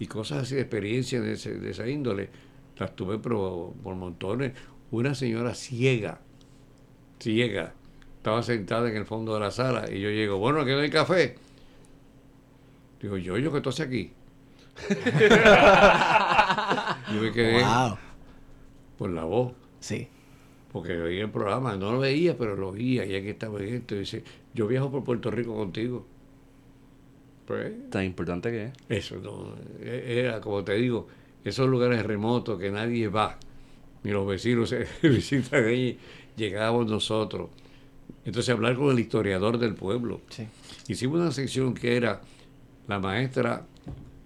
Y cosas así de experiencia de, ese- de esa índole. Las tuve por montones. Una señora ciega. Ciega. Estaba sentada en el fondo de la sala. Y yo llego, bueno, aquí no hay café. Digo, yo, yo, ¿qué tú haces aquí? *laughs* yo me quedé Wow. por la voz. Sí. Porque oía el programa, no lo veía, pero lo oía, y aquí estaba en esto. Y dice, yo viajo por Puerto Rico contigo. Pues, Tan importante que es. eso no, e- era como te digo, esos lugares remotos que nadie va, ni los vecinos *laughs* se visitan ahí, llegábamos nosotros. Entonces hablar con el historiador del pueblo. Sí. Hicimos una sección que era la maestra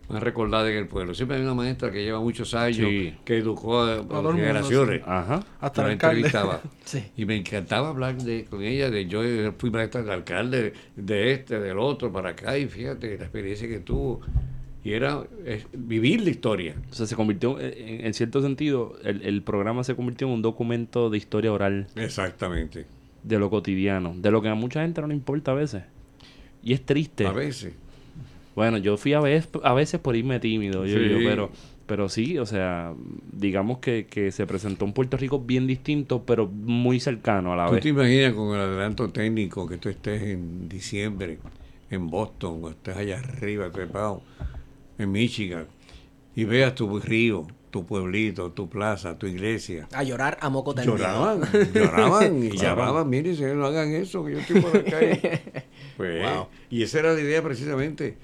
más recordada en el pueblo. Siempre hay una maestra que lleva muchos años, Sí. que educó a, mundo, generaciones. Ajá. Hasta la el alcalde. entrevistaba. *laughs* Sí. Y me encantaba hablar de, con ella, de yo fui maestra del alcalde, de este, del otro, para acá, y fíjate la experiencia que tuvo. Y era es, vivir la historia. O sea, se convirtió, eh, en, en cierto sentido, el, el programa se convirtió en un documento de historia oral Exactamente. de lo cotidiano, de lo que a mucha gente no le importa a veces. Y es triste. A veces. Bueno, yo fui a veces, a veces por irme tímido, yo, Sí. yo, pero, pero sí, o sea, digamos que, que se presentó un Puerto Rico bien distinto, pero muy cercano a la ¿Tú vez. te imaginas con el adelanto técnico que tú estés en diciembre en Boston o estés allá arriba, trepado, en Michigan, y veas tu río, tu pueblito, tu plaza, tu iglesia? A llorar a moco tendido. Lloraban, lloraban y *laughs* Claro. llamaban, miren, señor, no hagan eso, que yo estoy por acá. *laughs* Pues, Wow. Y esa era la idea precisamente.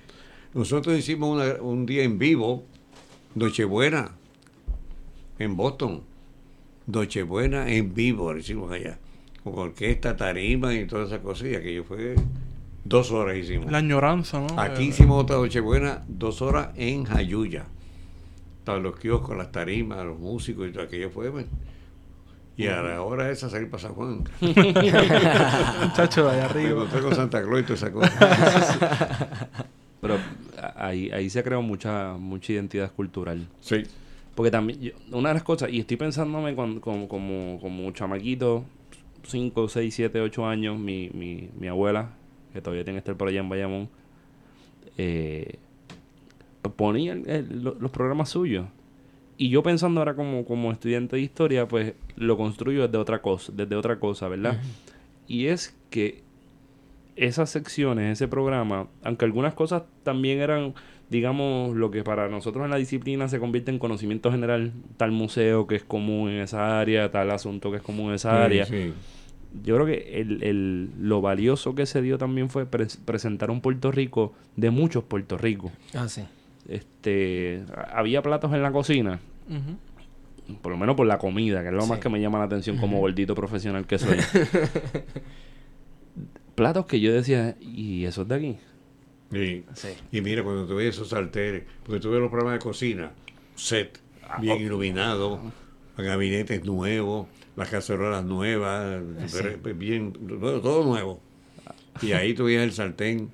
Nosotros hicimos una- un día en vivo, Nochebuena, en Boston. Nochebuena en vivo, lo hicimos allá. Con orquesta, tarima y todas esas cosas. Y aquello fue dos horas hicimos. La añoranza, ¿no? Aquí Eh, hicimos otra Nochebuena, dos horas en Jayuya. Estaban los kioscos, las tarimas, los músicos y todo aquello fue. pues. Y a la hora esa salir para San Juan. *laughs* Muchacho de allá Me arriba. encontré con Santa Claus y toda esa cosa. *laughs* Pero ahí, ahí se creó mucha, mucha identidad cultural. Sí. Porque también, yo- una de las cosas, y estoy pensándome cuando- como, como, como un chamaquito, 5, 6, 7, 8 años, mi, mi, mi abuela, que todavía tiene que estar por allá en Bayamón, eh, ponía el- el- lo- los programas suyos. Y yo pensando ahora como, como estudiante de historia, pues lo construyo desde otra cosa, desde otra cosa, ¿verdad? Y es que esas secciones, ese programa, aunque algunas cosas también eran, digamos, lo que para nosotros en la disciplina se convierte en conocimiento general, tal museo que es común en esa área, tal asunto que es común en esa área. Sí, Yo creo que el, el- lo valioso que se dio también fue pres- presentar un Puerto Rico de muchos Puerto Rico. Ah, sí. Este, había platos en la cocina, por lo menos por la comida, que es lo Sí. más que me llama la atención como gordito profesional que soy. *laughs* platos que yo decía, ¿y eso es de aquí? sí. Sí. Y mira, cuando tú ves esos salteres, porque tú ves los programas de cocina, set bien iluminado, gabinetes nuevos, las cacerolas nuevas, pero bien, bueno, todo nuevo. Y ahí tú veías el sartén,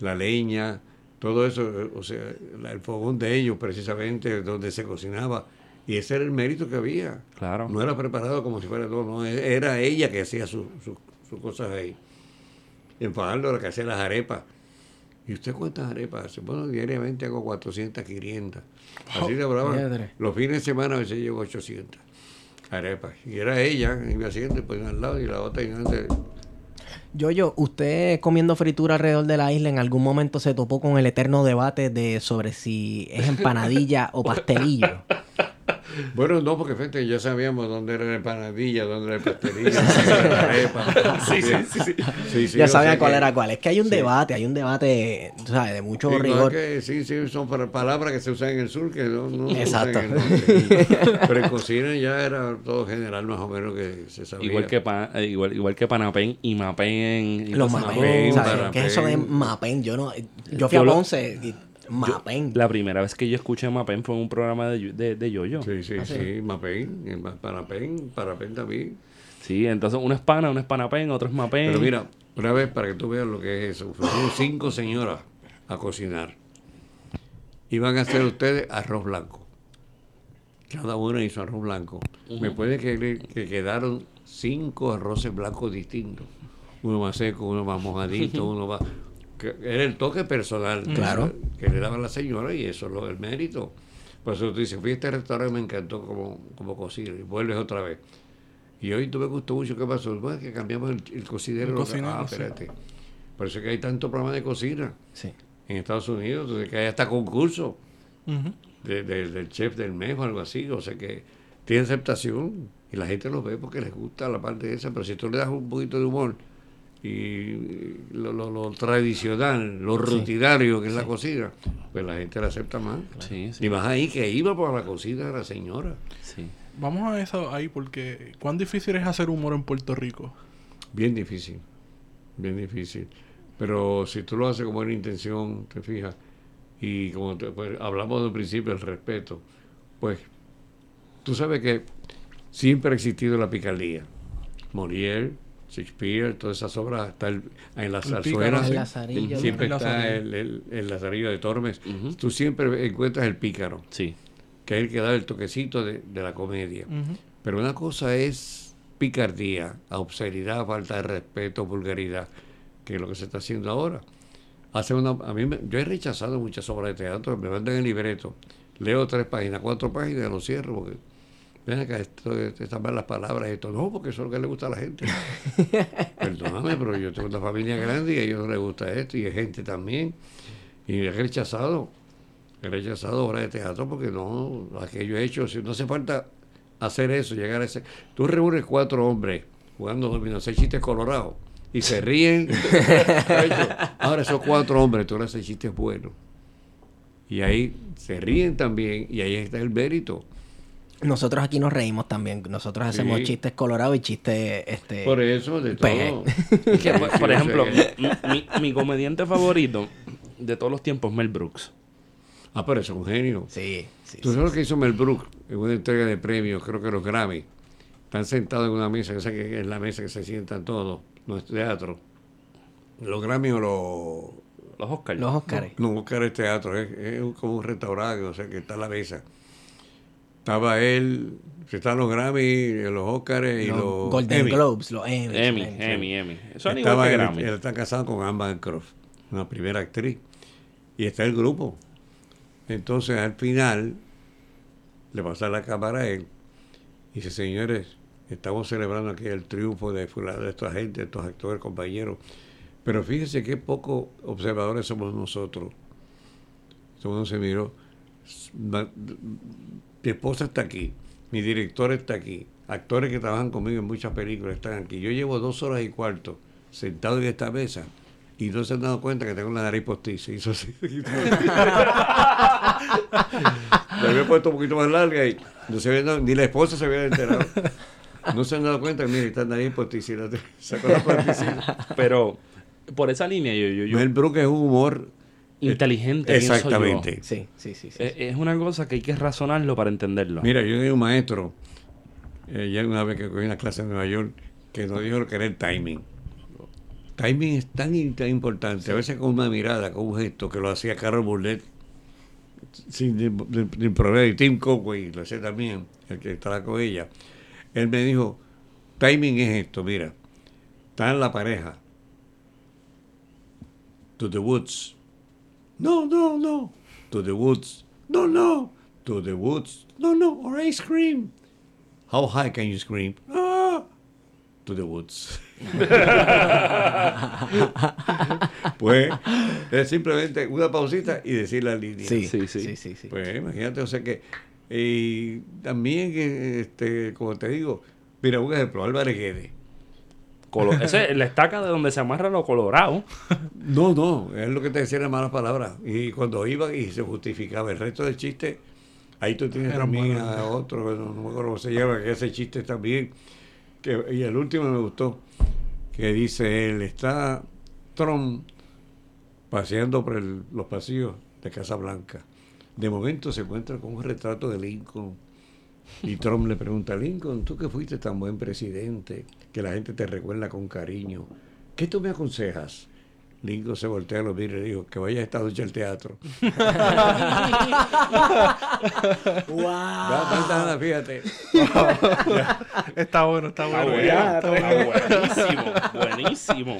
la leña, todo eso, eh, o sea, el fogón de ellos precisamente, donde se cocinaba. Y ese era el mérito que había. Claro. No era preparado como si fuera todo, no, e- era ella que hacía sus su, cosas ahí. En Fajardo la que hacía las arepas. ¿Y usted cuántas arepas hace? Bueno, diariamente hago 400, 500. Así de brava. madre. Los fines de semana a veces llego 800 arepas. Y era ella, iba haciendo, al lado y la otra. Y antes, Yo, yo, usted comiendo fritura alrededor de la isla, ¿en algún momento se topó con el eterno debate de sobre si es *laughs* empanadilla o pastelillo? Bueno, no, porque fíjate, ya sabíamos dónde era la empanadilla, dónde era el pastelillo, *laughs* dónde era la arepa. Sí, sí, sí, sí. Sí, sí, ya o sabía sea cuál que- era cuál. Es que hay un sí. debate, hay un debate, tú sabes, de mucho rigor. que, sí, sí, son palabras que se usan en el sur que no, no se usan Exacto. en el norte. *laughs* Pero en cocina ya era todo general más o menos que se sabía. Igual que, pa- eh, igual, igual que Panapén y Mapen. y Los. Parapen. ¿Qué es eso de Mapen? Yo no. Yo fui Yo a Ponce y Mapen. La primera vez que yo escuché Mapen fue en un programa de, de, de Yoyo. Sí. Sí, sí, Ah, sí. sí, Mapen, el ma- Parapen, también. entonces uno es pana, uno es Panapen, otro es Mapen. Pero mira, una vez para que tú veas lo que es eso, fueron cinco señoras a cocinar. Iban a hacer ustedes arroz blanco. Cada una hizo arroz blanco. Me puede creer que quedaron cinco arroces blancos distintos. Uno más seco, uno más mojadito, *laughs* uno más... era el toque personal que- Claro. que, le daba la señora y eso es lo, el mérito. Por eso tú dices, fui a este restaurante me encantó como, como cocina y vuelves otra vez. Y hoy tú me gustó mucho, ¿qué pasó? Bueno, es que cambiamos el, el cocinero. El cocinero, ah, sí. espérate. Por eso es que hay tanto programa de cocina Sí. en Estados Unidos, entonces que hay hasta concurso de- de- del chef del mes o algo así. O sea que tiene aceptación y la gente lo ve porque les gusta la parte esa. Pero si tú le das un poquito de humor y lo, lo- lo tradicional, lo rutinario que es la cocina, pues la gente la acepta más. Sí, sí. Y más ahí que iba por la cocina de la señora. sí. Vamos a eso ahí porque ¿cuán difícil es hacer humor en Puerto Rico? Bien difícil, bien difícil. Pero si tú lo haces con buena intención, te fijas, y como te- pues, hablamos del principio, el respeto, pues tú sabes que siempre ha existido la picardía. Molière, Shakespeare, todas esas obras, está el- en las zarzuelas, siempre El está el, el, el Lazarillo de Tormes. Ujú. Tú siempre encuentras el pícaro, Sí. que es el que da el toquecito de, de la comedia. Pero una cosa es picardía, obscenidad, falta de respeto, vulgaridad, que es lo que se está haciendo ahora. Hace una, a mí me- yo he rechazado muchas obras de teatro, me mandan el libreto, leo tres páginas, cuatro páginas y lo cierro porque ven acá, esto, estas malas palabras, esto no, porque eso es lo que le gusta a la gente. *laughs* Perdóname, pero yo tengo una familia grande y a ellos no les gusta esto y hay gente también. Y he rechazado, he rechazado obras de teatro porque no, las que yo he hecho, si no hace falta hacer eso, llegar a ese. Tú reúnes cuatro hombres jugando dominó, hacer chistes colorados y se ríen. *laughs* Ahora esos cuatro hombres, tú le haces chistes buenos. Y ahí se ríen también y ahí está el mérito. Nosotros aquí nos reímos también. Nosotros hacemos Sí. chistes colorados y chistes. Este, Por eso, de Pegué. todo. *laughs* Es que, por, *laughs* Sí, ejemplo, mi, mi- mi comediante favorito de todos los tiempos es Mel Brooks. Ah, pero es un genio. Sí, sí. ¿Tú sabes lo que hizo Mel Brooks en una entrega de premios, creo que los Grammy? Están sentados en una mesa, esa que es la mesa que se sientan todos, no es teatro. Los Grammy o los... Los Oscars. Los Oscars. No, Oscar es teatro, es, es como un restaurante, o sea, que está la mesa. Estaba él, están los Grammy, los Oscars y los los... Golden Emmy. Globes, los Emmy. Emmy. Emmy, Emmy. Son Estaba igual que él, Grammy. él está casado con Amber Croft, una primera actriz. Y está el grupo. Entonces, al final, le pasa la cámara a él. Y dice, señores, estamos celebrando aquí el triunfo de fulano, de esta gente, de estos actores, compañeros. Pero fíjense qué poco observadores somos nosotros. Todo uno se miró. Mi esposa está aquí, mi director está aquí, actores que trabajan conmigo en muchas películas están aquí. Yo llevo dos horas y cuarto sentado en esta mesa y no se han dado cuenta que tengo la nariz postiza. Así. *laughs* *laughs* Me había puesto un poquito más larga y no se había dado- ni la esposa se había enterado. No se han dado cuenta, mire, está la nariz postiza. y la- *laughs* Sacó la postiza. Pero por esa línea, yo, yo, yo Mel Brooks es un humor inteligente. pienso yo. Exactamente. Sí, sí, sí. sí. Es, una cosa que hay que razonarlo para entenderlo. Mira, yo tenía un maestro, eh, ya una vez que cogí una clase en Nueva York, que nos dijo lo que era el timing. Timing es tan, tan importante, a veces con una mirada, con un gesto, que lo hacía Carol Burnett sin problema, y Tim Conway lo hacía también, el que estaba con ella. Él me dijo, timing es esto, mira, está en la pareja, to the woods, no, no, no, to the woods, no, no, to the woods, no, no, or I scream. How high can you scream? Ah, to the woods. *laughs* pues es simplemente una pausita y decir la línea. Sí, Sí, sí, sí. sí. Pues imagínate, o sea que Y también, este, como te digo, mira, un ejemplo, Álvarez Guedes. Colo- *laughs* ese es la estaca de donde se amarra lo colorado. No, no, es lo que te decía en malas palabras. Y cuando iba y se justificaba el resto del chiste, ahí tú tienes Era también bueno. a otro, no, no me acuerdo cómo se llama, que ese chiste también. Que, y el último me gustó, que dice él, está Trump paseando por el- los pasillos de Casa Blanca. De momento se encuentra con un retrato de Lincoln. Y Trump le pregunta, Lincoln, tú que fuiste tan buen presidente, que la gente te recuerda con cariño, ¿qué tú me aconsejas? Lincoln se voltea a los vidrios y dijo, que vaya esta noche al teatro. *laughs* *laughs* Va, va, nada, fíjate. *laughs* Está bueno, está Está bueno. Está bueno. buenísimo, buenísimo.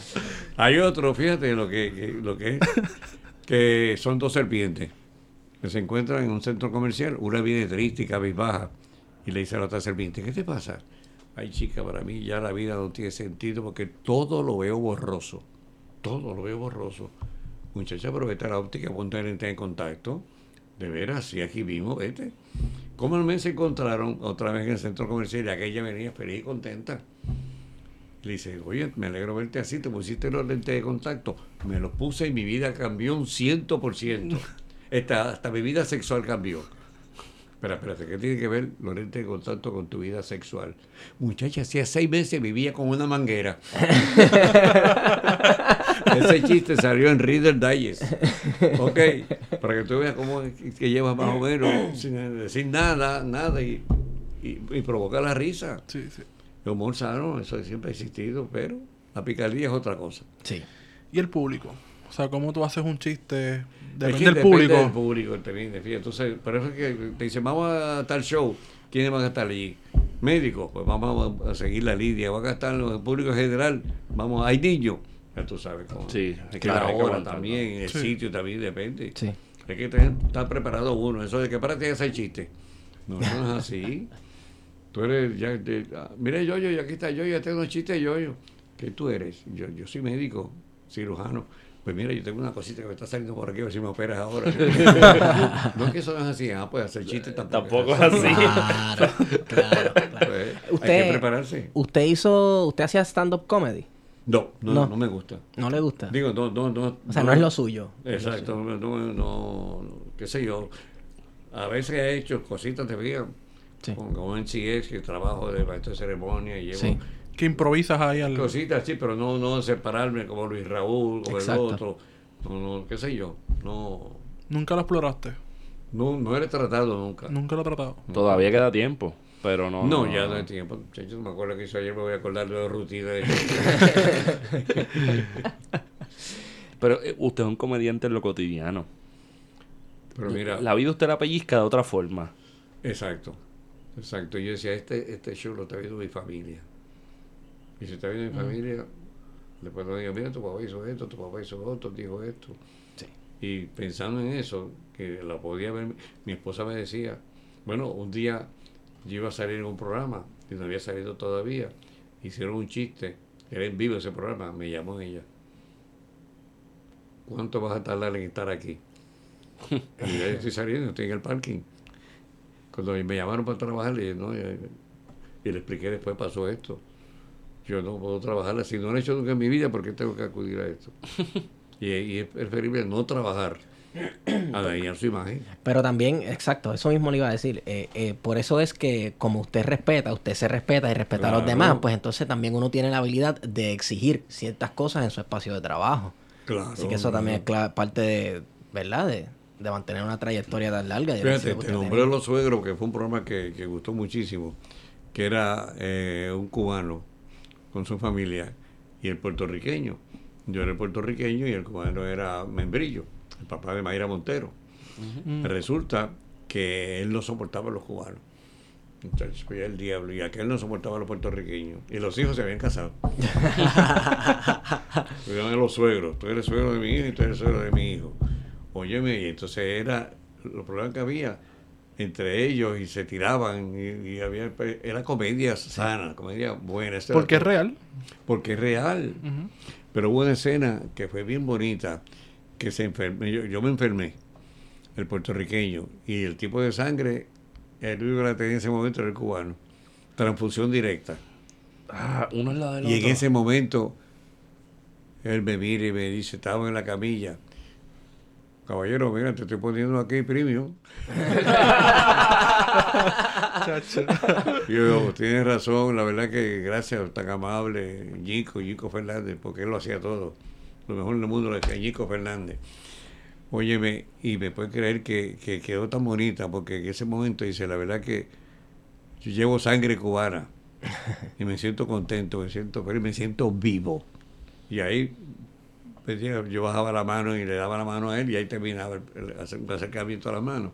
Hay otro, fíjate lo que, que- lo que es, que son dos serpientes que se encuentran en un centro comercial, una viene triste y cabizbaja, y le dice a la otra serpiente, ¿qué te pasa? Ay chica, para mí ya la vida no tiene sentido porque todo lo veo borroso, todo lo veo borroso. Muchacha, pero vete a la óptica, ponte en contacto. De veras, sí, aquí mismo, vete. ¿Cómo al mes se encontraron otra vez en el centro comercial y aquella venía feliz y contenta? Le dice, oye, me alegro verte así, te pusiste los lentes de contacto. Me los puse y mi vida cambió un ciento por ciento. *laughs* Hasta mi vida sexual cambió. Espera, espérate, ¿qué tiene que ver los lentes de contacto con tu vida sexual? Muchacha, hacía seis meses vivía con una manguera. *laughs* Ese chiste salió en Reader Digest. Ok, para que tú veas cómo es que llevas más o menos sin decir nada, nada y, y, y provoca la risa. Sí, sí. El humor sano, eso siempre ha existido, pero la picardía es otra cosa. Sí. Y el público. O sea, cómo tú haces un chiste. Depende del depende público. del público, depende, fíjate. Entonces, por eso es que te dicen, vamos a tal show, ¿quiénes van a estar allí? Médicos, pues vamos a, a seguir la línea, van a estar el público en general, vamos, hay niños, ya tú sabes cómo. Sí, hay que- la hay que hora también, el Sí. sitio también depende. Sí. Hay que tener, estar preparado uno, eso de que para ti hacer chiste. No, eso no es así. *laughs* Tú eres, ya, de- ah, mira yo, yo, aquí está yo, ya tengo un chiste yo, yo. ¿Qué tú eres? Yo, yo soy médico, cirujano. Pues mira, yo tengo una cosita que me está saliendo por aquí, a ver si me operas ahora. *laughs* *laughs* no es que eso no es así, ah, pues hacer chiste tampoco, Tampoco es así. Claro, claro, claro. Pues, hay Usted- que prepararse. ¿Usted hizo, usted hacía stand-up comedy? No, no, No. no, me gusta. ¿No le gusta? Digo, no, no, no. o sea, no, es lo suyo. Exacto, no, no, no, qué sé yo. A veces he hecho cositas de vida Sí. con, con NCS, que trabajo de maestro de ceremonia y llevo Sí. Que improvisas ahí al. cositas así, pero no, no separarme como Luis Raúl, como Exacto. el otro. No, no, qué sé yo. No, Nunca lo exploraste. no, no he tratado nunca. Nunca lo he tratado. Todavía queda tiempo, pero no. No, ya no hay tiempo. Muchachos, me acuerdo que hizo ayer, me voy a acordar de la rutina. De... *laughs* Pero eh, usted es un comediante en lo cotidiano. Pero mira, La vida usted la pellizca de otra forma. exacto, exacto. Yo decía, este, este show lo está viendo mi familia. Y si está viendo mi familia, después no digo, mira, tu papá hizo esto, tu papá hizo lo otro, dijo esto. Sí. Y pensando en eso, que la podía ver, mi esposa me decía, bueno, un día yo iba a salir en un programa, y no había salido todavía, hicieron un chiste, era en vivo ese programa, me llamó ella. ¿Cuánto vas a tardar en estar aquí? *laughs* y ya estoy saliendo, estoy en el parking. Cuando me llamaron para trabajar, le dije, no, y, y le expliqué después pasó esto. Yo no puedo trabajar así, no lo he hecho nunca en mi vida, ¿por qué tengo que acudir a esto? *laughs* y, y es preferible no trabajar a dañar su imagen. Pero también, exacto, eso mismo le iba a decir. eh, eh, por eso es que como usted respeta, usted se respeta y respeta a los demás, pues entonces también uno tiene la habilidad de exigir ciertas cosas en su espacio de trabajo. Claro. Así que eso también es parte de, ¿verdad? De, de mantener una trayectoria tan larga. Fíjate, te nombré tiene. Los Suegros, que fue un programa que, que gustó muchísimo, que era eh, un cubano con su familia y el puertorriqueño. Yo era el puertorriqueño y el cubano era Membrillo, el papá de Mayra Montero. Resulta que él no soportaba a los cubanos. Entonces, pues, el diablo, y aquel no soportaba a los puertorriqueños. Y los hijos se habían casado. *laughs* A los suegros. Tú eres suegro de mi hijo y tú eres suegro de mi hijo. Óyeme, y entonces era los problemas que había entre ellos y se tiraban y, y había era comedia sana, comedia buena. Eso era Porque es real. Porque es real. Pero hubo una escena que fue bien bonita, que se enfermó, yo, yo me enfermé, el puertorriqueño, y el tipo de sangre el único que la tenía en ese momento era el cubano. Transfusión directa. Ah, uno es la del Y en ese momento, él me mira y me dice, estaba en la camilla. Caballero, mira, te estoy poniendo aquí premium. Yo digo, tienes razón, la verdad que gracias, tan amable, Ñico, Ñico Fernández, porque él lo hacía todo. Lo mejor del mundo lo hacía Ñico Fernández. Óyeme, y me puede creer que, que quedó tan bonita, porque en ese momento dice, la verdad que yo llevo sangre cubana y me siento contento, me siento feliz, me siento vivo. Y ahí yo bajaba la mano y le daba la mano a él y ahí terminaba el, el acer- el acercamiento a la mano.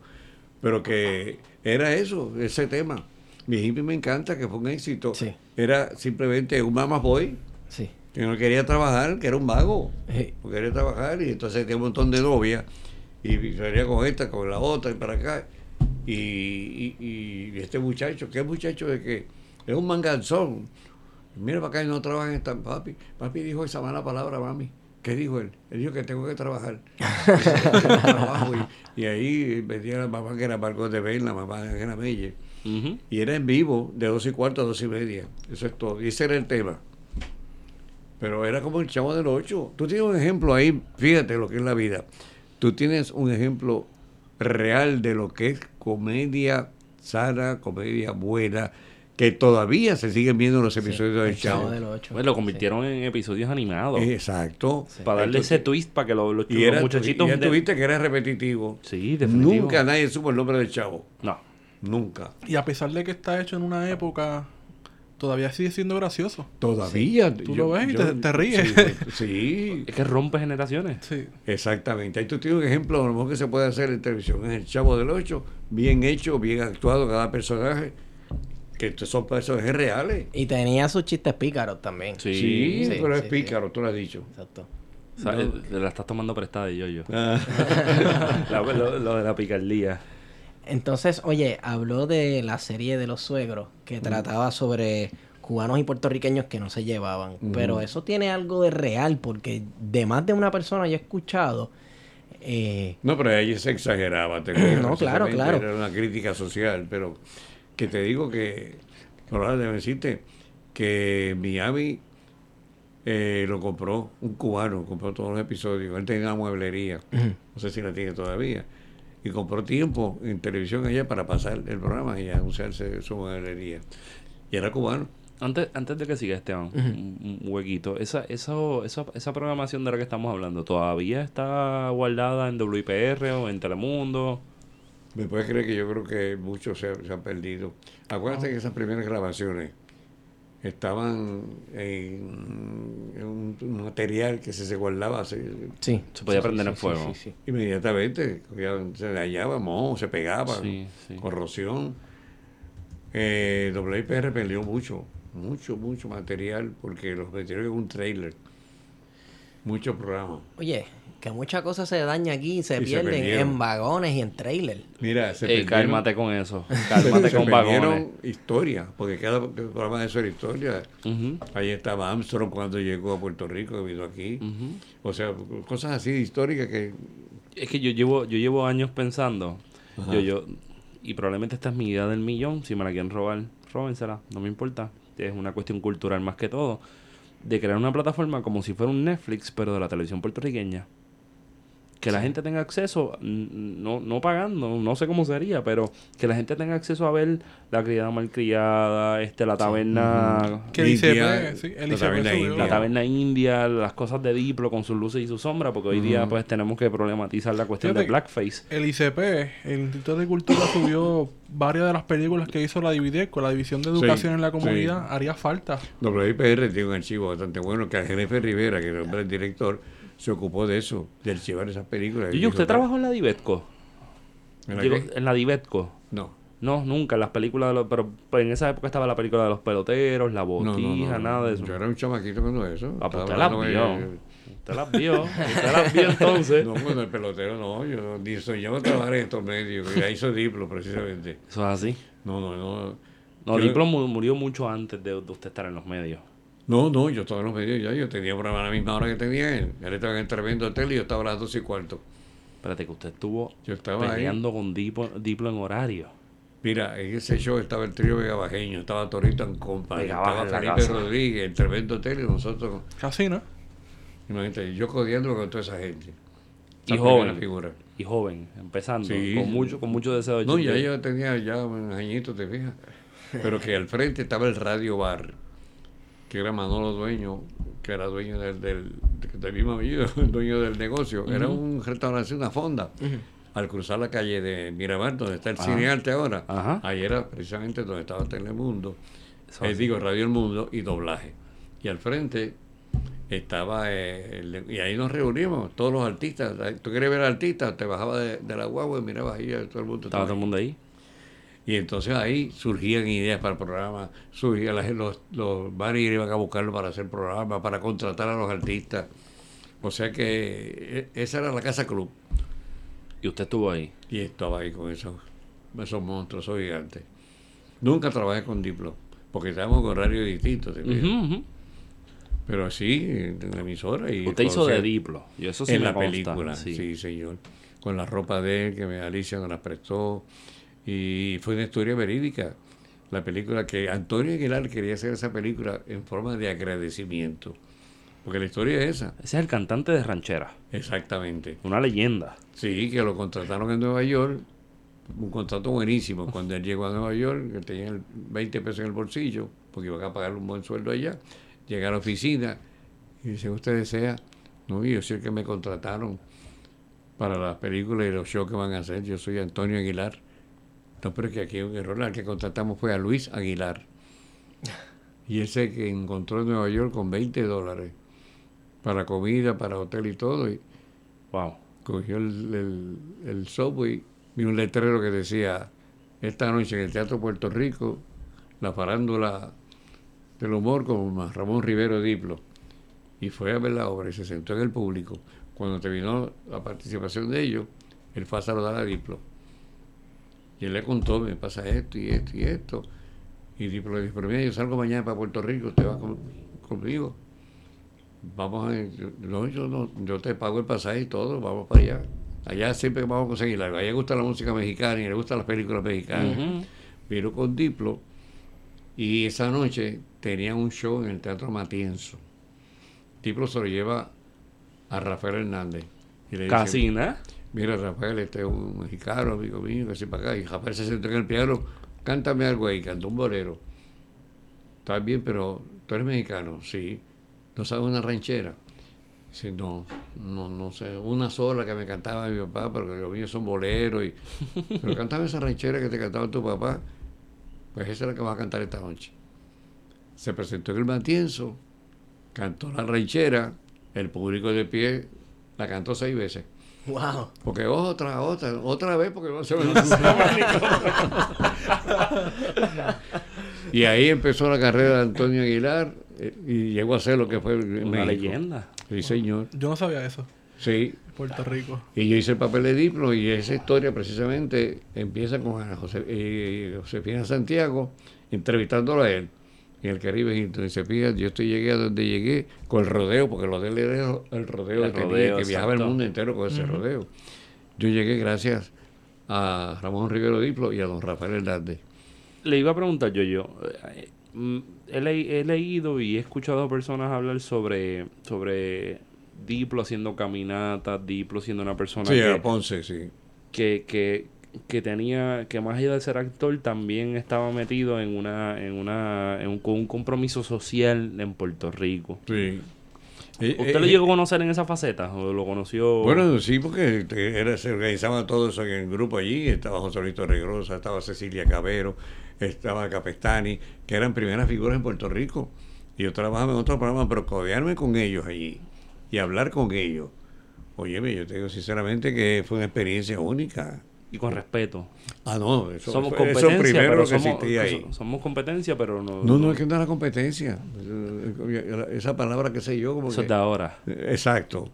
Pero que era eso, ese tema. Mi hippie me encanta, que fue un éxito. Sí. Era simplemente un mama boy Sí. que no quería trabajar, que era un vago. Sí. No quería trabajar y entonces tenía un montón de novias y salía con esta, con la otra y para acá. Y, y- y este muchacho, ¿qué muchacho de qué? Es un manganzón. Mira para acá y no trabaja en esta papi. Papi dijo esa mala palabra, mami. ¿Qué dijo él? Él dijo que tengo que trabajar. *laughs* Y, y ahí venía la mamá que era Marcos de Ben, la mamá Ana Meyer. Ujú. Y era en vivo, de dos y cuarto a dos y media. Eso es todo. Y ese era el tema. Pero era como el chavo del ocho. Tú tienes un ejemplo ahí, fíjate lo que es la vida. Tú tienes un ejemplo real de lo que es comedia sana, comedia buena, que todavía se siguen viendo los episodios del El Chavo del Ocho. Pues lo convirtieron en episodios animados. Exacto. Para darle ese twist para que los, los, Y los era, muchachitos. y ya de- tuviste que era repetitivo. Sí, definitivo. Nunca nadie supo el nombre del chavo. No. Nunca. Y a pesar de que está hecho en una época, todavía sigue siendo gracioso. Todavía. Tú lo ves y te- te ríes. Sí, *laughs* sí, Es que rompe generaciones. Sí. exactamente. Ahí tú tienes un ejemplo, a lo mejor que se puede hacer en televisión. Es el Chavo del Ocho, bien hecho, bien actuado cada personaje, que son personajes reales. Y tenía sus chistes pícaros también. Sí. Sí, sí, pero es sí, pícaro, tú lo has dicho. Exacto. O sea, eh, la estás tomando prestada de yo yo. Ah, *laughs* lo, lo de la picardía. Entonces, oye, habló de la serie de los suegros que trataba sobre cubanos y puertorriqueños que no se llevaban. Pero eso tiene algo de real porque de más de una persona yo he escuchado. eh, No, pero ahí se exageraba. te *clears throat* creo, No, claro, claro. Era una crítica social, pero que te digo que, ahora debo decirte, que Miami eh, lo compró un cubano, compró todos los episodios. Él tenía una mueblería, no sé si la tiene todavía, y compró tiempo en televisión allá para pasar el programa y anunciarse su mueblería. Y era cubano. Antes, antes de que siga Esteban, un, un huequito. Esa, eso, esa, esa programación de la que estamos hablando, ¿todavía está guardada en WIPR o en Telemundo? Me puedes creer que yo creo que muchos se, se han perdido. Acuérdate que esas primeras grabaciones estaban en, en un, material que se, se guardaba así, sí. Se podía Sí, prender sí, en sí, fuego. sí, sí. inmediatamente. ya Se dañaba, moho, se pegaba, Sí, sí. corrosión. Eh, WIPR perdió mucho, mucho, mucho material porque los metieron en un trailer. Muchos programas. Oye, que muchas cosas se dañan aquí y se Y se pierden perdieron. en vagones y en trailer. Mira, se Ey, perdieron- cálmate con eso. *laughs* se- Cálmate se con perdieron vagones. historia, porque cada programa de eso era historia. Ahí estaba Armstrong cuando llegó a Puerto Rico, que vino aquí. O sea, cosas así históricas que... Es que yo llevo, yo llevo años pensando, Ajá. yo, yo, y probablemente esta es mi idea del millón, si me la quieren robar, róbensela, no me importa. Es una cuestión cultural más que todo, de crear una plataforma como si fuera un Netflix, pero de la televisión puertorriqueña. Que la gente tenga acceso, no, no pagando, no sé cómo sería, pero que la gente tenga acceso a ver la criada malcriada, este, la taberna, Que el India, ICP, sí, el la taberna india. la taberna india, las cosas de Diplo con sus luces y sus sombras, porque hoy día pues tenemos que problematizar la cuestión de Fíjate que- blackface. El ICP, el Instituto de Cultura, *coughs* subió varias de las películas que hizo la Divideco, la División de Sí, Educación en la sí. Comunidad, haría falta. WIPR tiene un archivo bastante bueno que el jefe Rivera, que era el director, se ocupó de eso, de archivar esas películas. Y ¿usted trabajó en la Divetco? ¿En la Llegó- qué? en la Divetco. No. No, nunca. Las películas de los... Pero en esa época estaba la película de los peloteros, la no, botija, no, no. nada de eso. Yo era un chamaquito cuando eso. Ah, pues usted las vio. de- Usted las vio. Usted las vio entonces. *laughs* No, bueno, el pelotero no, yo ni soñaba trabajar en estos medios, ya hizo Diplo precisamente. Eso es así. No, no, no. No, Yo- Diplo mu- murió mucho antes de, de usted estar en los medios. No, no, yo estaba en los medios ya, yo tenía programa a la misma hora que tenía él. Él estaba en el tremendo hotel y yo estaba a las 12 y cuarto. Espérate, que usted estuvo Yo estaba ahí. peleando con Diplo, Diplo en horario. Mira, en ese show estaba el trío Vega Bajeño, estaba Torito en Compa, estaba Felipe casa. Rodríguez, el tremendo tele, y nosotros, Casi, ¿no? imagínate, yo codiándolo con toda esa gente. Y joven. figura. Y joven, empezando, Sí. con mucho, con mucho deseo de No, ya yo tenía ya unos añitos, te fijas. Pero que al frente estaba el Radio Bar, que era Manolo Dueño, que era dueño del, del, del mismo apellido, *laughs* dueño del negocio. Era un restaurante, una fonda. Al cruzar la calle de Miramar, donde está el Ajá. Cine Arte ahora, Ajá. ahí era precisamente donde estaba Telemundo, eh, digo, Radio El Mundo y doblaje. Y al frente estaba, eh, el- y ahí nos reunimos, todos los artistas. Tú querías ver artistas, te bajabas de, de la guagua y mirabas ahí a todo el mundo. Estaba todo el mundo ahí. Y entonces ahí surgían ideas para el programa, surgían las- los, los managers iban a buscarlo para hacer programas, para contratar a los artistas. O sea que e- esa era la Casa Club. Y usted estuvo ahí. Y estaba ahí con esos, esos monstruos, esos gigantes. Nunca trabajé con Diplo, porque estábamos con horarios distintos. Ujú, ujú. Pero sí, en la emisora. Y Usted hizo de Diplo. Y eso sí en me la consta, película, sí. sí. señor. Con la ropa de él, que me, Alicia nos la prestó. Y fue una historia verídica. La película que Antonio Aguilar quería hacer esa película en forma de agradecimiento. Porque la historia es esa. Ese es el cantante de Ranchera. Exactamente. Una leyenda. Sí, que lo contrataron en Nueva York. Un contrato buenísimo. Cuando él llegó a Nueva York, que tenía el 20 pesos en el bolsillo, porque iban a pagarle un buen sueldo allá. Llega a la oficina y dice, ¿usted desea? No, yo el que me contrataron para las películas y los shows que van a hacer. Yo soy Antonio Aguilar. No, pero es que aquí hay un error. Al que contratamos fue a Luis Aguilar. *laughs* Y ese que encontró en Nueva York con 20 dólares para comida, para hotel y todo. Y, Wow. cogió el, el, el subway y un letrero que decía esta noche en el Teatro Puerto Rico la farándula del humor con Ramón Rivero Diplo y fue a ver la obra y se sentó en el público cuando terminó la participación de ellos él fue a saludar a Diplo y él le contó me pasa esto y esto y esto y Diplo le dijo pero mira yo salgo mañana para Puerto Rico usted va con- conmigo vamos a, yo- no, yo no, yo te pago el pasaje y todo, vamos para allá. Allá siempre vamos a conseguir algo. A ella le gusta la música mexicana y le gustan las películas mexicanas. Vino con Diplo y esa noche tenía un show en el Teatro Matienzo. Diplo se lo lleva a Rafael Hernández. Y le dice, Casi, ¿no? Mira, Rafael, este es un mexicano, amigo mío, que se para acá. Y Rafael se sentó en el piano, cántame algo ahí, cantó un bolero. Está bien, pero tú eres mexicano, sí. ¿No sabes una ranchera? Dice, no, no, no sé, una sola que me cantaba mi papá, pero los míos son boleros. Y... *laughs* Pero cántame esa ranchera que te cantaba tu papá. Pues esa es la que vas a cantar esta noche. Se presentó en el Matienzo, cantó la ranchera, el público de pie la cantó seis veces. Wow. Porque otra, otra, otra vez porque no se me *laughs* Y ahí empezó la carrera de Antonio Aguilar eh, y llegó a ser lo que fue Una México. leyenda. Sí, señor. Yo no sabía eso. Sí. Puerto Rico. Y yo hice el papel de Diplo y esa historia precisamente empieza con Ana José, eh, Josefina Santiago entrevistándolo a él en el Caribe Hilton. Y se fija, yo estoy llegué a donde llegué con el rodeo, porque lo de él era el rodeo, El que, tenía, rodeo, que viajaba el mundo entero con ese rodeo. Yo llegué gracias a Ramón Rivero Diplo y a don Rafael Hernández. Le iba a preguntar yo, yo. eh, mm, He, le- he leído y he escuchado a personas hablar sobre, sobre Diplo haciendo caminatas, Diplo siendo una persona Sí, que, a Ponce, sí. que, que, que tenía, que más allá de ser actor, también estaba metido en una, en una, en un, con un compromiso social en Puerto Rico. Sí. Eh, ¿Usted lo llegó a conocer en esa faceta? ¿O lo conoció? Bueno, sí, porque era, se organizaban todos en el grupo allí. Estaba José Luis Regrosa, estaba Cecilia Cabero, estaba Capestani, que eran primeras figuras en Puerto Rico. Y yo trabajaba en otro programa, pero codearme con ellos allí y hablar con ellos. Óyeme, yo te digo sinceramente que fue una experiencia única. Y con respeto. Ah, no, eso, somos eso- eso competencia, primero pero que somos, existía ahí. so- somos competencia, pero no... No, no es que no era competencia. Esa palabra que sé yo, como Eso que- de ahora. Exacto.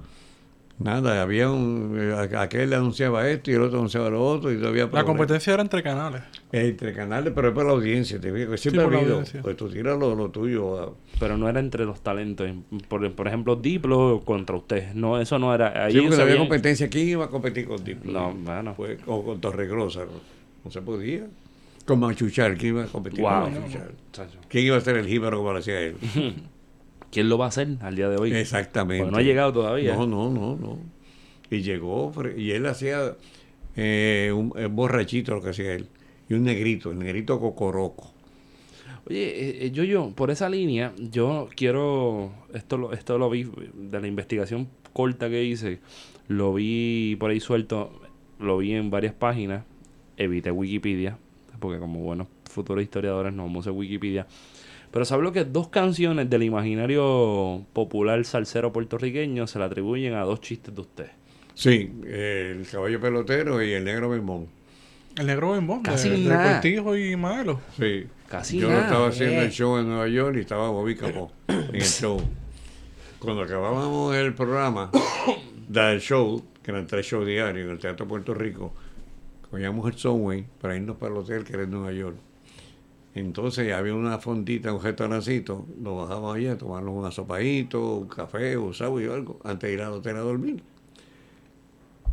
Nada, había un. eh, Aquel le anunciaba esto y el otro anunciaba lo otro y todavía. La competencia era entre canales. Entre canales, pero es para la audiencia. Te digo, que siempre Sí, ha habido. Pues tú tiras lo, lo tuyo. a- Pero no era entre los talentos. Por, por ejemplo, Diplo contra usted. No, eso no era... Ahí Sí, porque había competencia. ¿Quién iba a competir con Diplo? No, bueno. Pues, o con Torregrosa. No, no se podía. Con Machuchar, ¿quién iba a competir Wow. con Machuchar? Chacho. ¿Quién iba a ser el jíbaro como lo hacía él? *laughs* ¿Quién lo va a hacer al día de hoy? Exactamente. Porque no ha llegado todavía. No, no, no, no. Y llegó, y él hacía eh, un, un borrachito lo que hacía él. Y un negrito, el negrito cocoroco. Oye, eh, eh, yo, yo, por esa línea, yo quiero, esto lo, esto lo vi de la investigación corta que hice, lo vi por ahí suelto, lo vi en varias páginas, evité Wikipedia, porque como buenos futuros historiadores no vamos a Wikipedia, pero se habló que dos canciones del imaginario popular salsero puertorriqueño se le atribuyen a dos chistes de usted. Sí, eh, el caballo pelotero y el negro bembón. El negro bembón. Casi de, de nada. Cortijo y Maelo. Sí. Casi Yo nada, estaba haciendo eh. el show en Nueva York y estaba Bobby Capó *coughs* en el show. Cuando acabábamos el programa, *coughs* del show, que eran tres shows diarios en el Teatro Puerto Rico, cogíamos el subway para irnos para el hotel que era en Nueva York. Entonces había una fondita, un restaurancito, nos bajábamos allá a tomarnos un asopadito, un café, un sábado o algo, antes de ir al hotel a dormir.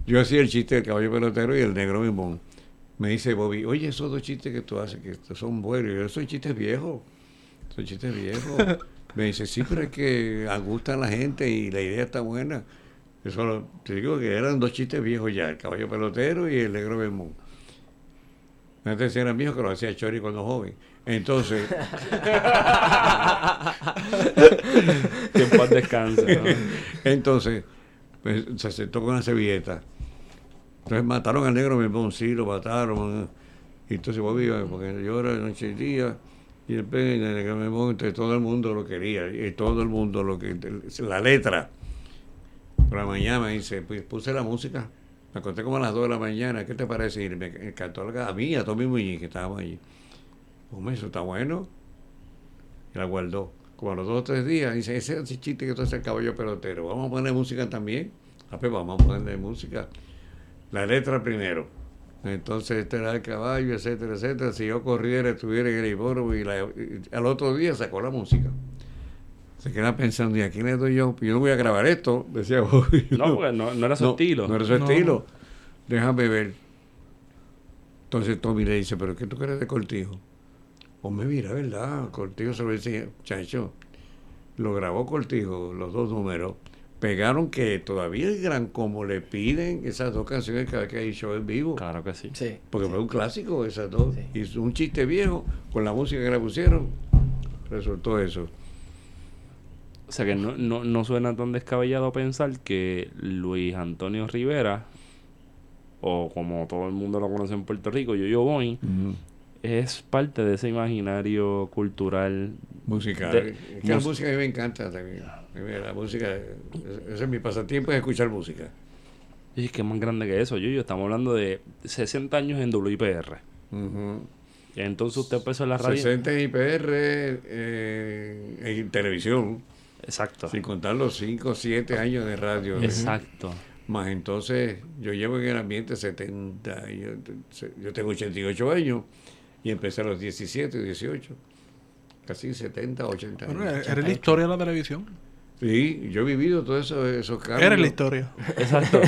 Yo hacía el chiste del caballo pelotero y el negro bimón. Me dice Bobby, oye, esos dos chistes que tú haces, que son buenos. Y yo, son chistes viejos. Son chistes viejos. *laughs* Me dice, sí, pero es que gusta a la gente y la idea está buena. Eso lo- te digo que eran dos chistes viejos ya, el caballo pelotero y el negro bemón. Antes eran viejos que lo hacía Chori cuando joven. Entonces, *laughs* Que en paz descanse. ¿no? entonces pues, se sentó con una servilleta. Entonces mataron al negro bemón, sí, lo mataron. Y entonces Bobby, porque llora noche y día. Y el negro bemón, entonces todo el mundo lo quería. Y todo el mundo lo que. La letra. Por la mañana me dice, pues puse la música. Me acosté como a las 2 de la mañana. ¿Qué te parece? Y me cantó a mí, a Tommy Muñiz, que estábamos allí. Hombre, eso está bueno. Y la guardó. Como a los dos o tres días, dice, ese es el chiste que tú haces el caballo pelotero. Vamos a ponerle música también. Ah, pues vamos a ponerle música. La letra primero. Entonces este era el caballo, etcétera, etcétera. Si yo corriera, estuviera en el hipódromo y, la- y al otro día sacó la música. Se queda pensando, ¿y a quién le doy yo? Yo no voy a grabar esto, decía *laughs* Bobby. No, porque no, no era su No, estilo. No era su No. estilo. Déjame ver. Entonces Tommy le dice, ¿pero qué tú crees de Cortijo? Hombre, mira, ¿verdad? Cortijo se lo decía, chacho. Lo grabó Cortijo, los dos números. Pegaron que todavía el gran como le piden esas dos canciones cada vez que hay show en vivo. Claro que sí. Sí. Porque fue un clásico esas dos. Sí. Y un chiste viejo con la música que le pusieron. Resultó eso. O sea que no, no, no suena tan descabellado pensar que Luis Antonio Rivera, o como todo el mundo lo conoce en Puerto Rico, Yo-Yo Boy, es parte de ese imaginario cultural. Musical. De- es que la música a mí me encanta también. La música, ese es mi pasatiempo, es escuchar música. Y es que es más grande que eso, Yo-Yo. Estamos hablando de 60 años en WIPR. Ujú. Y entonces usted empezó en la radio. 60 en IPR, eh, en televisión, Exacto. sin contar los 5 o 7 años de radio. Exacto. Más entonces, yo llevo en el ambiente 70, y yo, yo tengo 88 años y empecé a los 17, 18, casi 70, 80 Bueno, años. eres la historia de la televisión. Sí, yo he vivido todos esos, esos cambios. Eres la historia. Exacto.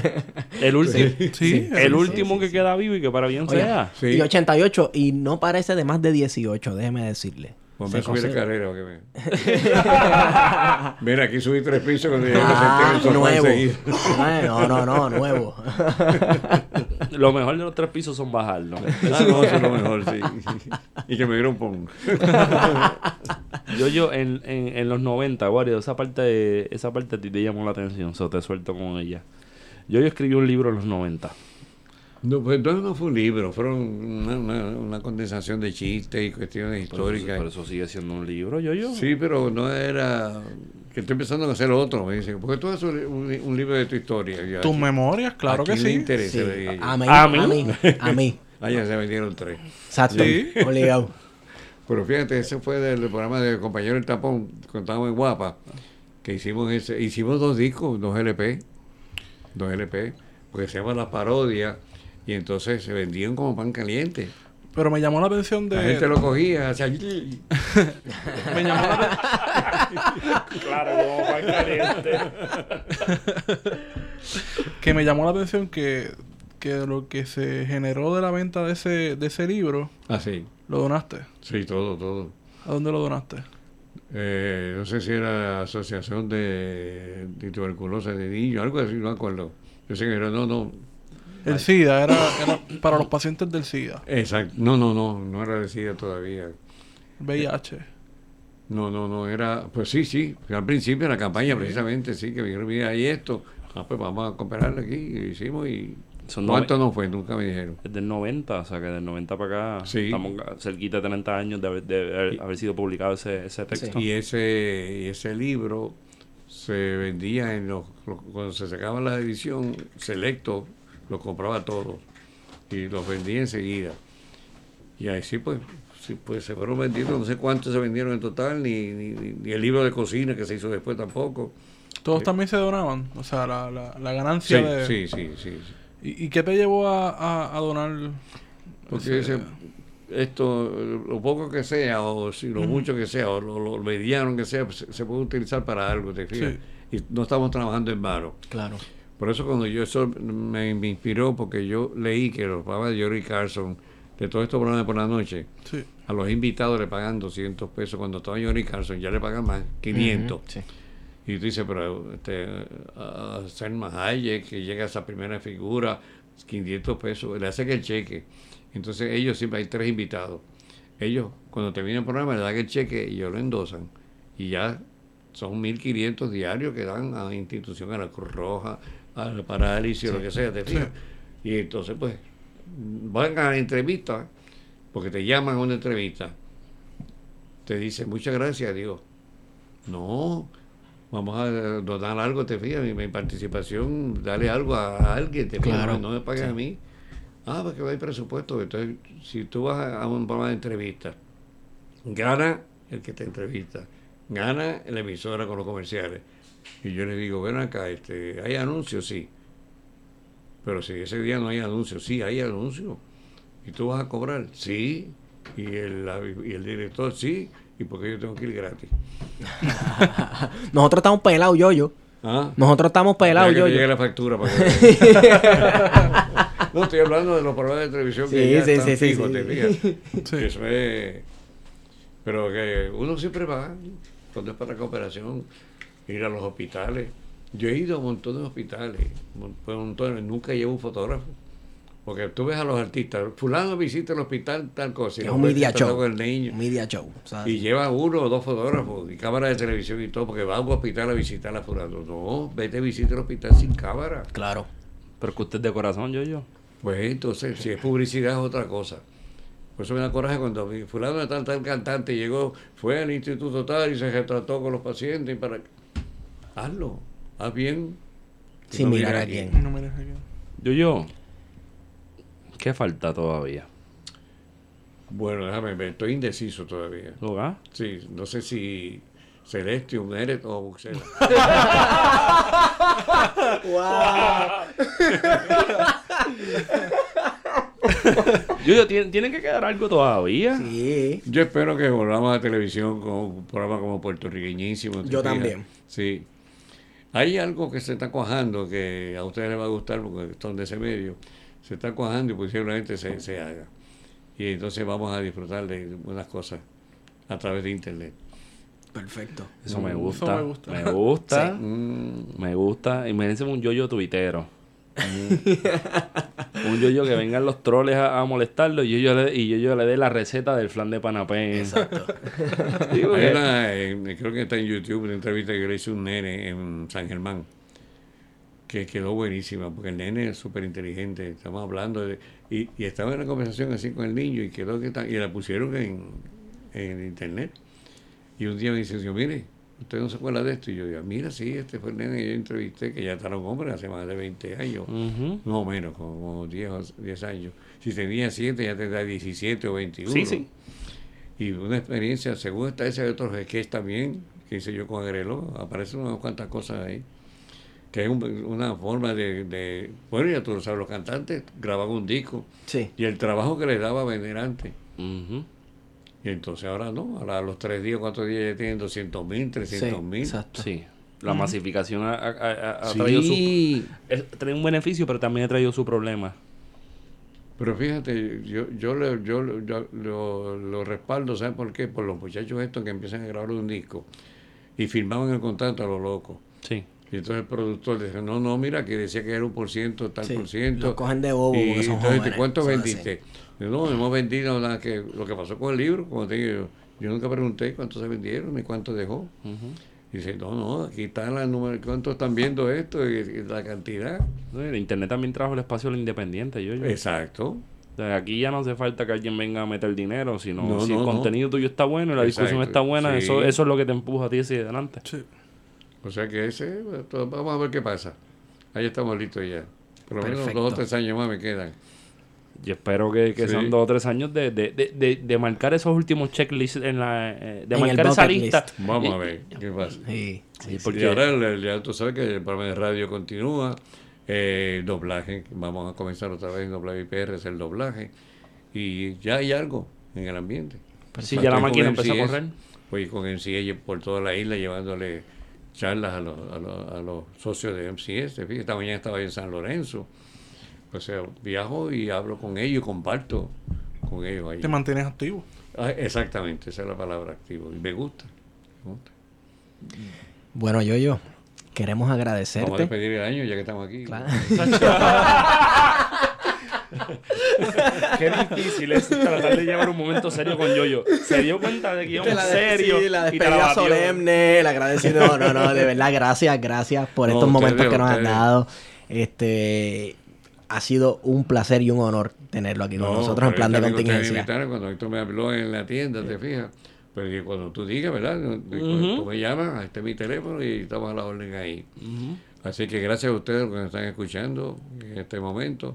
*laughs* El último. Sí, El sí, último que queda vivo y que para bien Oye, sea. Sí. Y 88, y no parece de más de 18, déjeme decirle. Pues me subí considera- carrera, que me... *laughs* Mira, aquí subí tres pisos cuando llegué a Ah, senté en el sofá nuevo. enseguida. No, no, no, nuevo. *laughs* Lo mejor de los tres pisos son bajarlo. Ah, *laughs* no, eso es lo mejor, sí. Y que me diera un pon. *laughs* Yo, yo, en, en, en los 90, Wario, esa parte, de- esa parte a ti te llamó la atención, so te suelto con ella. Yo, yo escribí un libro en los 90. No, pues no, no fue un libro, fueron una, una, una condensación de chistes y cuestiones Por eso, históricas. por eso sigue siendo un libro, yo, yo. Sí, pero no era que estoy empezando a hacer otro. Me dicen, ¿por qué tú haces un, libro de tu historia? Yo, Tus "¿A memorias, claro quién que le sí. interesa? Sí, Le dije yo. a mí, ¿A a mí? mí, a mí. *laughs* Ah, ya se vendieron tres. Exacto, Sí. obligado. Pero fíjate, ese fue del programa del compañero El Tapón, cuando estábamos en Guapa, que hicimos ese, hicimos dos discos, dos LP, dos LP, porque se llama La Parodia, y entonces se vendían como pan caliente. Pero me llamó la atención de. La gente lo cogía. *laughs* Me llamó la, *laughs* Claro, como pan caliente. *laughs* que me llamó la atención que que lo que se generó de la venta de ese, de ese libro, Ah, sí. lo donaste. Sí, todo, todo. ¿A dónde lo donaste? Eh, no sé si era Asociación de, de Tuberculosis de Niños, algo así, no me acuerdo. Yo sé que era, no, no. El SIDA, era, era para los pacientes del SIDA. Exacto. No, no, no, no era de SIDA todavía. El VIH. No, no, no, era, pues sí, sí, al principio de la campaña precisamente, sí, que me dijeron, mira, hay esto, ah, pues vamos a cooperar aquí, y hicimos y... Son ¿Cuánto no fue? Nunca me dijeron. Es del 90, o sea que del 90 para acá Sí. estamos cerquita de 30 años de haber, de haber- haber sido publicado ese, ese texto. Y ese, y ese libro se vendía en los, los- cuando se sacaba la edición selecto, lo compraba todo y los vendía enseguida. Y así pues, sí, pues se fueron vendiendo, no sé cuántos se vendieron en total, ni, ni, ni- el libro de cocina que se hizo después tampoco. Todos Sí. también se donaban. O sea, la, la, la Sí, ganancia de... sí, sí, sí. sí. ¿Y, y qué te llevó a, a, a donar? Porque ese- esto, lo poco que sea, o si lo mucho que sea, o lo, lo mediano que sea, pues, se, se puede utilizar para algo, ¿te fijas? Y no estamos trabajando en vano. Claro. Por eso cuando yo eso me, me inspiró, porque yo leí que los programas de Jory Carson, de todos estos programas por la noche, Sí. a los invitados le pagan 200 pesos. Cuando estaba Jory Carson ya le pagan más, 500. Ujú, sí. Y tú dices, pero este, a Selma Hayek, que llega a esa primera figura, 500 pesos, le hacen el cheque. Entonces ellos siempre hay tres invitados. Ellos, cuando termina el programa, le dan el cheque y ellos lo endosan. Y ya son 1.500 diarios que dan a la institución, a la Cruz Roja, a la parálisis, o lo que sea, ¿te fijas? Y entonces, pues, van a la entrevista, porque te llaman a una entrevista. Te dicen, muchas gracias, digo, no, vamos a donar algo, te fijas, mi, mi participación, dale algo a alguien, te fijas, Claro, no, no me pagues sí. a mí. Ah, porque hay presupuesto. Entonces, si tú vas a, a un programa de entrevista, gana el que te entrevista, gana la emisora con los comerciales. Y yo le digo, ven acá, este, ¿hay anuncios? Sí. Pero si ese día no hay anuncios, sí, hay anuncios. ¿Y tú vas a cobrar? Sí. Y el, y el director, sí. ¿Y por qué yo tengo que ir gratis? *laughs* Nosotros estamos pelados, yo, yo. ¿Ah? Nosotros estamos pelados, yo, que llegue la factura para que *laughs* No, estoy hablando de los programas de televisión que Sí, ya sí, están sí, fijos, sí. te fijas. Eso es... Pero que uno siempre va, cuando es para cooperación, ir a los hospitales. Yo he ido a un montón de hospitales, un montón, nunca llevo un fotógrafo. Porque tú ves a los artistas, fulano visita el hospital, tal cosa. y Es un media show. con el niño. Un media show. Y lleva uno o dos fotógrafos y cámara de televisión y todo, porque va a un hospital a visitar a fulano. No, vete a visitar el hospital sin cámara. Claro. Pero que usted es de corazón, yo, yo. Pues entonces, si es publicidad es otra cosa. Por eso me da coraje cuando mi fulano de tal, tal cantante llegó, fue al instituto tal y se retrató con los pacientes y para... Hazlo, haz bien. Sin no mirar a quién. No mires aquí. Yo, yo. ¿Qué falta todavía? Bueno, déjame ver, estoy indeciso todavía. ¿Lo ah? Sí, no sé si Celestium, Eret o Buxela. *laughs* Yo, yo, ¿tiene, tiene que quedar algo todavía. Sí. Yo espero que volvamos a televisión con un programa como puertorriqueñísimo. ¿te Yo también. Sí. Hay algo que se está cuajando que a ustedes les va a gustar porque son de ese medio. Se está cuajando y posiblemente se, se haga. Y entonces vamos a disfrutar de unas cosas a través de internet. Perfecto. Eso me Eso gusta. me gusta. Me gusta. *laughs* Mm, Me gusta. Imagínense un yo-yo tuitero. Un yo-yo que vengan los troles a, a molestarlo y yo, le, y yo, le dé la receta del flan de panapén. Exacto. *laughs* Una, eh, creo que está en YouTube, una entrevista que le hice a un nene en San Germán, que quedó buenísima, porque el nene es súper inteligente, estamos hablando de... Y, y estaba en una conversación así con el niño y quedó que ta- y la pusieron en, en internet. Y un día me dice, yo, mire, ¿usted no se acuerda de esto? Y yo digo, mira, sí, este fue el nene que yo entrevisté, que ya está un hombre hace más de 20 años. Ujú. Más o menos, como 10, o 10 años. Si tenía 7, ya tendrá 17 o 21. Sí, sí. Y una experiencia, según está ese de otros sketches también, que hice yo con Agrelo, aparecen unas cuantas cosas ahí. Que es un- una forma de, de- Bueno, ya tú lo sabes, los cantantes graban un disco. Sí. Y el trabajo que les daba a vender antes. Y entonces ahora no, ahora a los tres días, cuatro días ya tienen 200 mil, Sí. 300 mil. Exacto. Sí. La masificación ha, ha- ha- ha traído su... Sí. es- trae un beneficio, pero también ha traído su problema. Pero fíjate, yo, yo, le- yo, lo- yo lo, lo respaldo, ¿sabes por qué? Por los muchachos estos que empiezan a grabar un disco y firmaban el contrato a lo loco. Sí. Y entonces el productor dice, no, no, mira, que decía que era un por ciento, tal Sí, por ciento. los cogen de bobo Y son entonces, jóvenes, ¿cuánto son vendiste? Yo, no, hemos vendido nada que... Lo que pasó con el libro, como te digo, yo, yo nunca pregunté cuánto se vendieron ni cuánto dejó. Ujú. Y dice, no, no, aquí está la número, cuánto están viendo esto y, y la cantidad. No, el Internet también trajo el espacio a lo independiente, yo, yo. Exacto. O sea, aquí ya no hace falta que alguien venga a meter dinero, sino No, si no, el no. contenido tuyo está bueno y la discusión está buena, sí. eso, eso es lo que te empuja a ti hacia adelante. Sí. O sea que ese, vamos a ver qué pasa. Ahí estamos listos ya. Por lo menos Perfecto. dos o tres años más me quedan. Y espero que, que Sí. sean dos o tres años de, de, de, de, de marcar esos últimos checklists en la eh, de En marcar esa lista. list. Vamos Y- a ver qué pasa. Sí, Sí, porque Y ahora el- el- ya tú sabes que el programa de radio continúa, eh, doblaje, vamos a comenzar otra vez en WIPR, es el doblaje, y ya hay algo en el ambiente. sí, ya la máquina empezó a correr. Voy con MCS por toda la isla llevándole charlas a los, a los, a los socios de MCS. Esta mañana estaba en San Lorenzo. O sea, viajo y hablo con ellos, comparto con ellos ahí. Te mantienes activo. Ah, exactamente, esa es la palabra activo. Y me gusta. me gusta. Bueno, yo, yo, queremos Vamos a agradecerte. despedir el año ya que estamos aquí. Claro. *laughs* *laughs* *laughs* Qué difícil es tratar de llevar un momento serio con Yoyo. Se dio cuenta de que íbamos la, serio sí, la y te la despedida solemne, el agradecido. No, no, no, de verdad, gracias, gracias por No, estos momentos que nos han dado. Este ha sido un placer y un honor tenerlo aquí con No, nosotros en plan de contingencia. Cuando Héctor me habló en la tienda, te fijas. Pero que cuando tú digas, ¿verdad? Ujú. Tú me llamas, este es mi teléfono y estamos a la orden ahí. Así que gracias a ustedes los que nos están escuchando en este momento.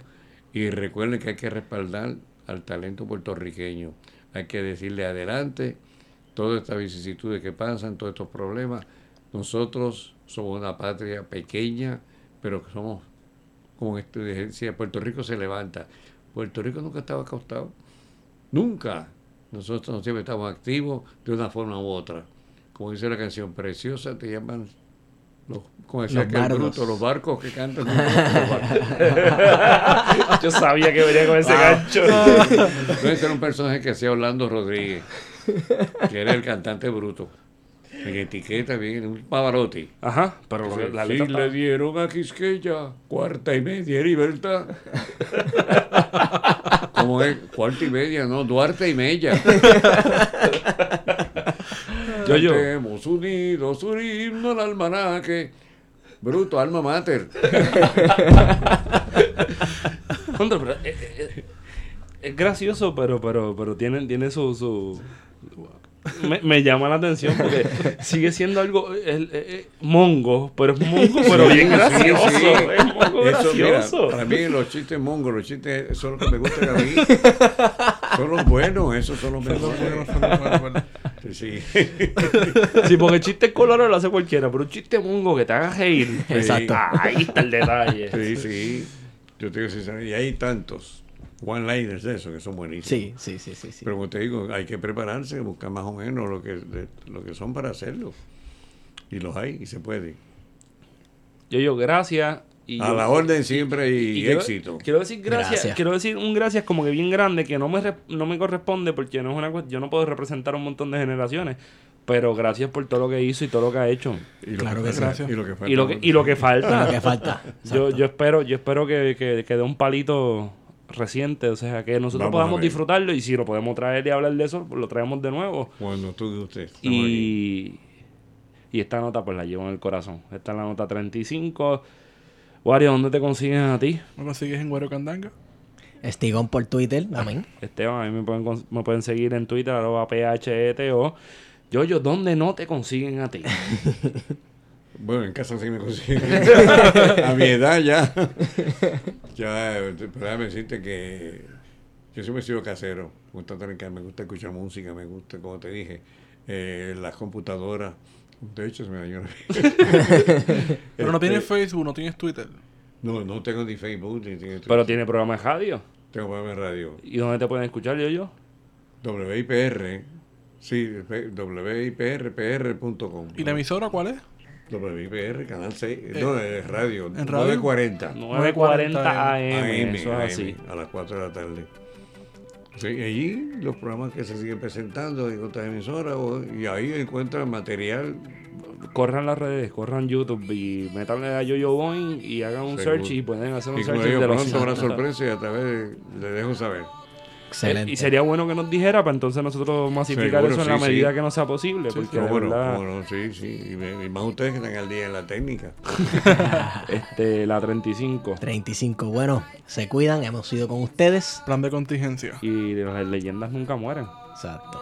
Y recuerden que hay que respaldar al talento puertorriqueño. Hay que decirle adelante todas estas vicisitudes que pasan, todos estos problemas. Nosotros somos una patria pequeña, pero que somos, como este decía, Puerto Rico se levanta. Puerto Rico nunca estaba acostado. Nunca. Nosotros siempre estamos activos de una forma u otra. Como dice la canción, preciosa, te llaman los, como decía Los bruto, los barcos que cantan. *laughs* los barcos. Yo sabía que venía con ese Ah. gancho. Entonces era un personaje que hacía Orlando Rodríguez, que era el cantante bruto. En etiqueta, bien, un Pavarotti. Ajá, pero lo que- la Sí, le dieron a Quisqueya cuarta y media libertad. *laughs* ¿Cómo es? Cuarta y media, no, Duarte y media. Cantemos unidos un himno al almanaque. Bruto, alma mater. *laughs* Pero, eh, eh, eh, es gracioso, pero pero pero tiene, tiene su... su me, me llama la atención porque *laughs* sigue siendo algo el- eh, eh, mongo, pero es mongo, pero bien gracioso. sí. Es mongo Eso, mira, para mí los chistes mongos, los chistes son los que me gustan a mí. *laughs* Son los buenos, esos son los Son los mejores. Sí. *laughs* Sí, porque el chiste colorado lo hace cualquiera, pero un chiste mongo que te haga reír. Exacto. Ahí está el detalle. Sí, sí. Yo te digo sinceramente, y hay tantos one-liners de eso que son buenísimos. Sí, sí, sí, sí, sí. Pero como te digo, hay que prepararse, buscar más o menos lo que, de- lo que son para hacerlo. Y los hay, y se puede. Yo, yo, gracias. Y A yo- la orden siempre y, éxito. Quiero decir gracias, Gracias. quiero decir un gracias como que bien grande que no me re- no me corresponde porque no es una yo no puedo representar a un montón de generaciones, pero gracias por todo lo que hizo y todo lo que ha hecho. Y lo Claro que, sí. Y lo que falta. Y lo que, y lo que falta. Lo que falta. yo, yo espero, yo espero que, que, que dé un palito reciente, o sea, que nosotros Vamos podamos disfrutarlo y si lo podemos traer y hablar de eso, pues lo traemos de nuevo. Cuando tú estamos aquí. Y, y esta nota pues la llevo en el corazón. Esta es la nota 35. Wario, ¿dónde te consiguen a ti? ¿Me consigues en Guaro Candanga? Estigón por Twitter, amén. Esteban, a mí me pueden, me pueden seguir en Twitter, arroba PHETO. Yo, yo, ¿dónde no te consiguen a ti? *laughs* Bueno, en casa sí me consiguen. *laughs* a mi edad ya. ya, pero déjame decirte que yo siempre he sido casero. Me gusta, tener- me gusta escuchar música, me gusta, como te dije, eh, las computadoras. De hecho, se me dañó. *laughs* Pero no Este, tienes Facebook, no tienes Twitter. No, no tengo ni Facebook, ni tengo, Pero tiene programa de radio. tengo programa de radio. ¿Y dónde te pueden escuchar, yo, yo? WIPR, sí, WIPRPR.com. ¿Y la emisora cuál es? WIPR, Canal 6, no, es radio, ¿en radio? 940. 940 AM, AM, eso es así. AM, a las 4 de la tarde. Sí, allí los programas que se siguen presentando en otras emisoras y ahí encuentran material Corran las redes, corran YouTube y métanle a Yo-Yo Boing y hagan un Seguro. search y pueden hacer un y search digo, de pronto habrá 50. sorpresa y a través le dejo saber. Excelente. Eh, Y sería bueno que nos dijera para entonces nosotros masificar Seguro, eso en la sí, medida sí. que nos sea posible. porque de Cómo no, verdad, cómo no, sí, sí. Y más ustedes que están al día en la técnica. *laughs* este, la 35 35. Bueno, se cuidan, hemos ido con ustedes. Plan de contingencia. y las leyendas nunca mueren. Exacto.